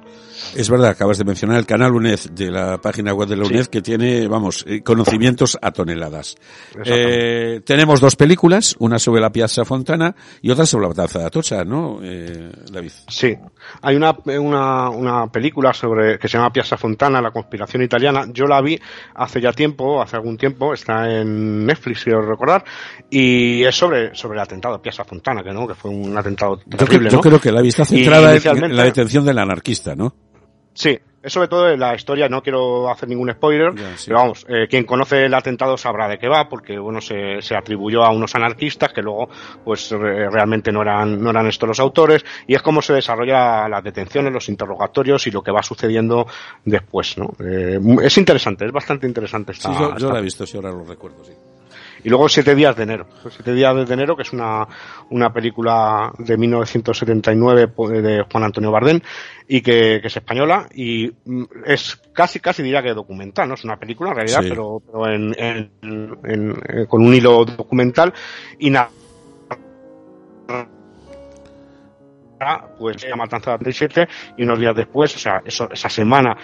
Es verdad, acabas de mencionar el canal UNED de la página web de la UNED que tiene, vamos, eh, conocimientos a toneladas. Eh, tenemos dos películas, una sobre la Piazza Fontana y otra sobre la Plaza Atocha, ¿no, eh, David? Sí, hay una, una, una película sobre que se llama Piazza Fontana, la conspiración italiana. Yo la vi hace ya tiempo, hace algún tiempo, está en Netflix, quiero recordar, y es sobre, sobre el atentado de Piazza Fontana, que no, que fue un atentado terrible, yo, creo que la vista centrada en la detención del anarquista, ¿no? Sí, es sobre todo la historia, no quiero hacer ningún spoiler, pero vamos, eh, quien conoce el atentado sabrá de qué va, porque bueno, se, se atribuyó a unos anarquistas que luego, pues realmente no eran, no eran estos los autores, y es cómo se desarrolla las detenciones, los interrogatorios y lo que va sucediendo después, ¿no? Eh, es interesante, es bastante interesante esta. Sí, yo, yo la he visto, si ahora lo recuerdo, sí. Y luego Siete días de enero. Siete días de enero, que es una, una película de 1979 de Juan Antonio Bardén y que, que, es española y mm, es casi, casi diría que documental, ¿no? Es una película en realidad, pero, pero en, en, en, eh, con un hilo documental y nada pues la matanza de 37 y unos días después, o sea, eso, esa semana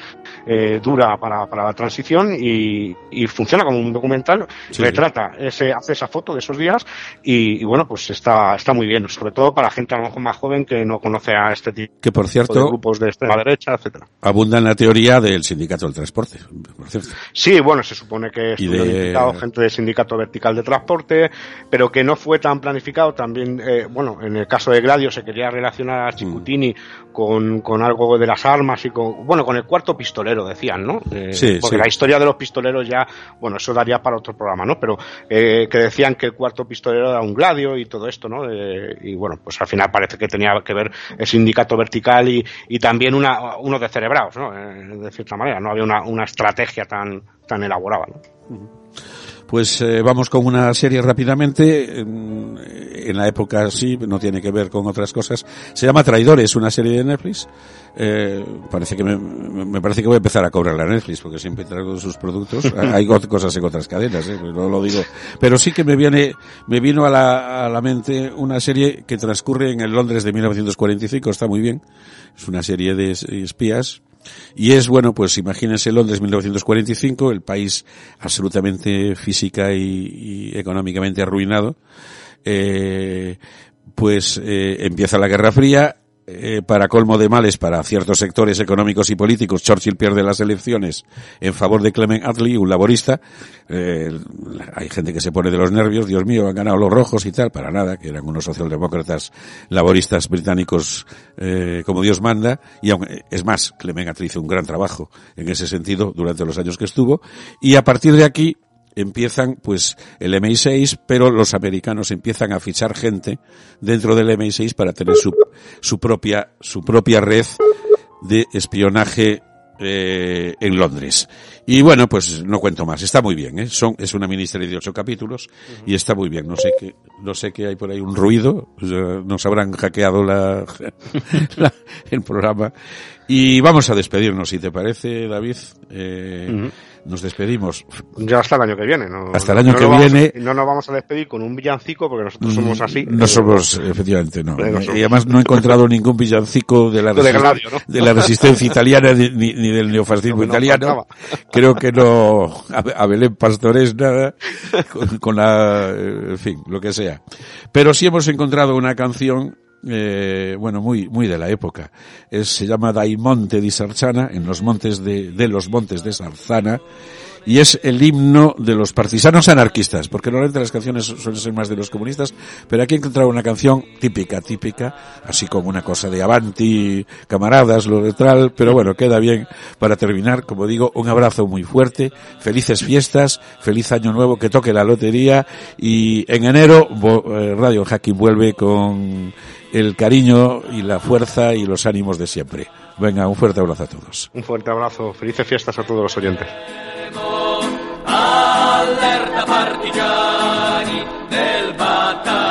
eh, dura para, para, la transición y, y, funciona como un documental, retrata, ese, hace esa foto de esos días y, y, bueno, pues está, está muy bien, sobre todo para gente a lo mejor más joven que no conoce a este tipo que por cierto, de grupos de extrema derecha, etcétera. Abunda en la teoría del sindicato del transporte, por cierto. Sí, bueno, se supone que es de... gente del sindicato vertical de transporte, pero que no fue tan planificado también, eh, bueno, en el caso de Gladio se quería relacionar a Chicutini con, con, algo de las armas y con, bueno, con el cuarto pistolero, decían, ¿no? Eh, sí, porque la historia de los pistoleros ya, bueno, eso daría para otro programa, ¿no? Pero eh, que decían que el cuarto pistolero era un gladio y todo esto, ¿no? Eh, y bueno, pues al final parece que tenía que ver el sindicato vertical y, y también una, uno de cerebrados, ¿no? Eh, de cierta manera, no había una, una estrategia tan, tan elaborada, ¿no? Pues eh, vamos con una serie rápidamente. En, la época sí, no tiene que ver con otras cosas. Se llama Traidores, una serie de Netflix. Eh, parece que me, me, parece que voy a empezar a cobrar la Netflix porque siempre traigo sus productos. Hay cosas en otras cadenas, ¿eh? no lo digo. Pero sí que me viene, me vino a la, a la mente una serie que transcurre en el Londres de 1945. Está muy bien. Es una serie de espías y es, bueno, pues imagínense Londres 1945, el país absolutamente física y, y económicamente arruinado. Eh, pues eh, empieza la Guerra Fría, eh, para colmo de males para ciertos sectores económicos y políticos, Churchill pierde las elecciones en favor de Clement Attlee, un laborista. Eh, hay gente que se pone de los nervios, Dios mío, han ganado los rojos y tal, para nada, que eran unos socialdemócratas laboristas británicos eh, como Dios manda. Y aún, es más, Clement Attlee hizo un gran trabajo en ese sentido durante los años que estuvo. Y a partir de aquí, empiezan pues el MI6, pero los americanos empiezan a fichar gente dentro del MI6 para tener su, su propia su propia red de espionaje eh, en Londres. Y bueno, pues no cuento más. Está muy bien, ¿eh? Son, es una miniserie de ocho capítulos y está muy bien. No sé qué, no sé qué hay por ahí un ruido. Nos habrán hackeado la, el programa. Y vamos a despedirnos, si te parece, David. Eh. Nos despedimos. Ya hasta el año que viene. No, hasta el año no que vamos, viene. No nos vamos a despedir con un villancico porque nosotros somos así. No somos, efectivamente, no. no somos. Y además no he encontrado ningún villancico de la, de, de la resistencia italiana ni, ni, del neofascismo italiano. Creo que no, a, Belén Pastores nada, con, con la, en fin, lo que sea. Pero sí hemos encontrado una canción eh, bueno, muy, muy de la época. Es, se llama Daimonte di Sarzana, en los montes de, de los montes de Sarzana, y es el himno de los partisanos anarquistas, porque normalmente las canciones suelen ser más de los comunistas, pero aquí he encontrado una canción típica, típica, así como una cosa de Avanti, camaradas, lo letral, pero bueno, queda bien para terminar, como digo, un abrazo muy fuerte, felices fiestas, feliz año nuevo, que toque la lotería, y en enero eh, Radio Hacking vuelve con el cariño y la fuerza y los ánimos de siempre. Venga, un fuerte abrazo a todos. Un fuerte abrazo, felices fiestas a todos los oyentes. Allerta partigiani del battaglio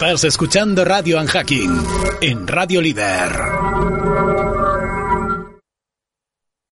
Estás escuchando Radio Unhacking en Radio Líder.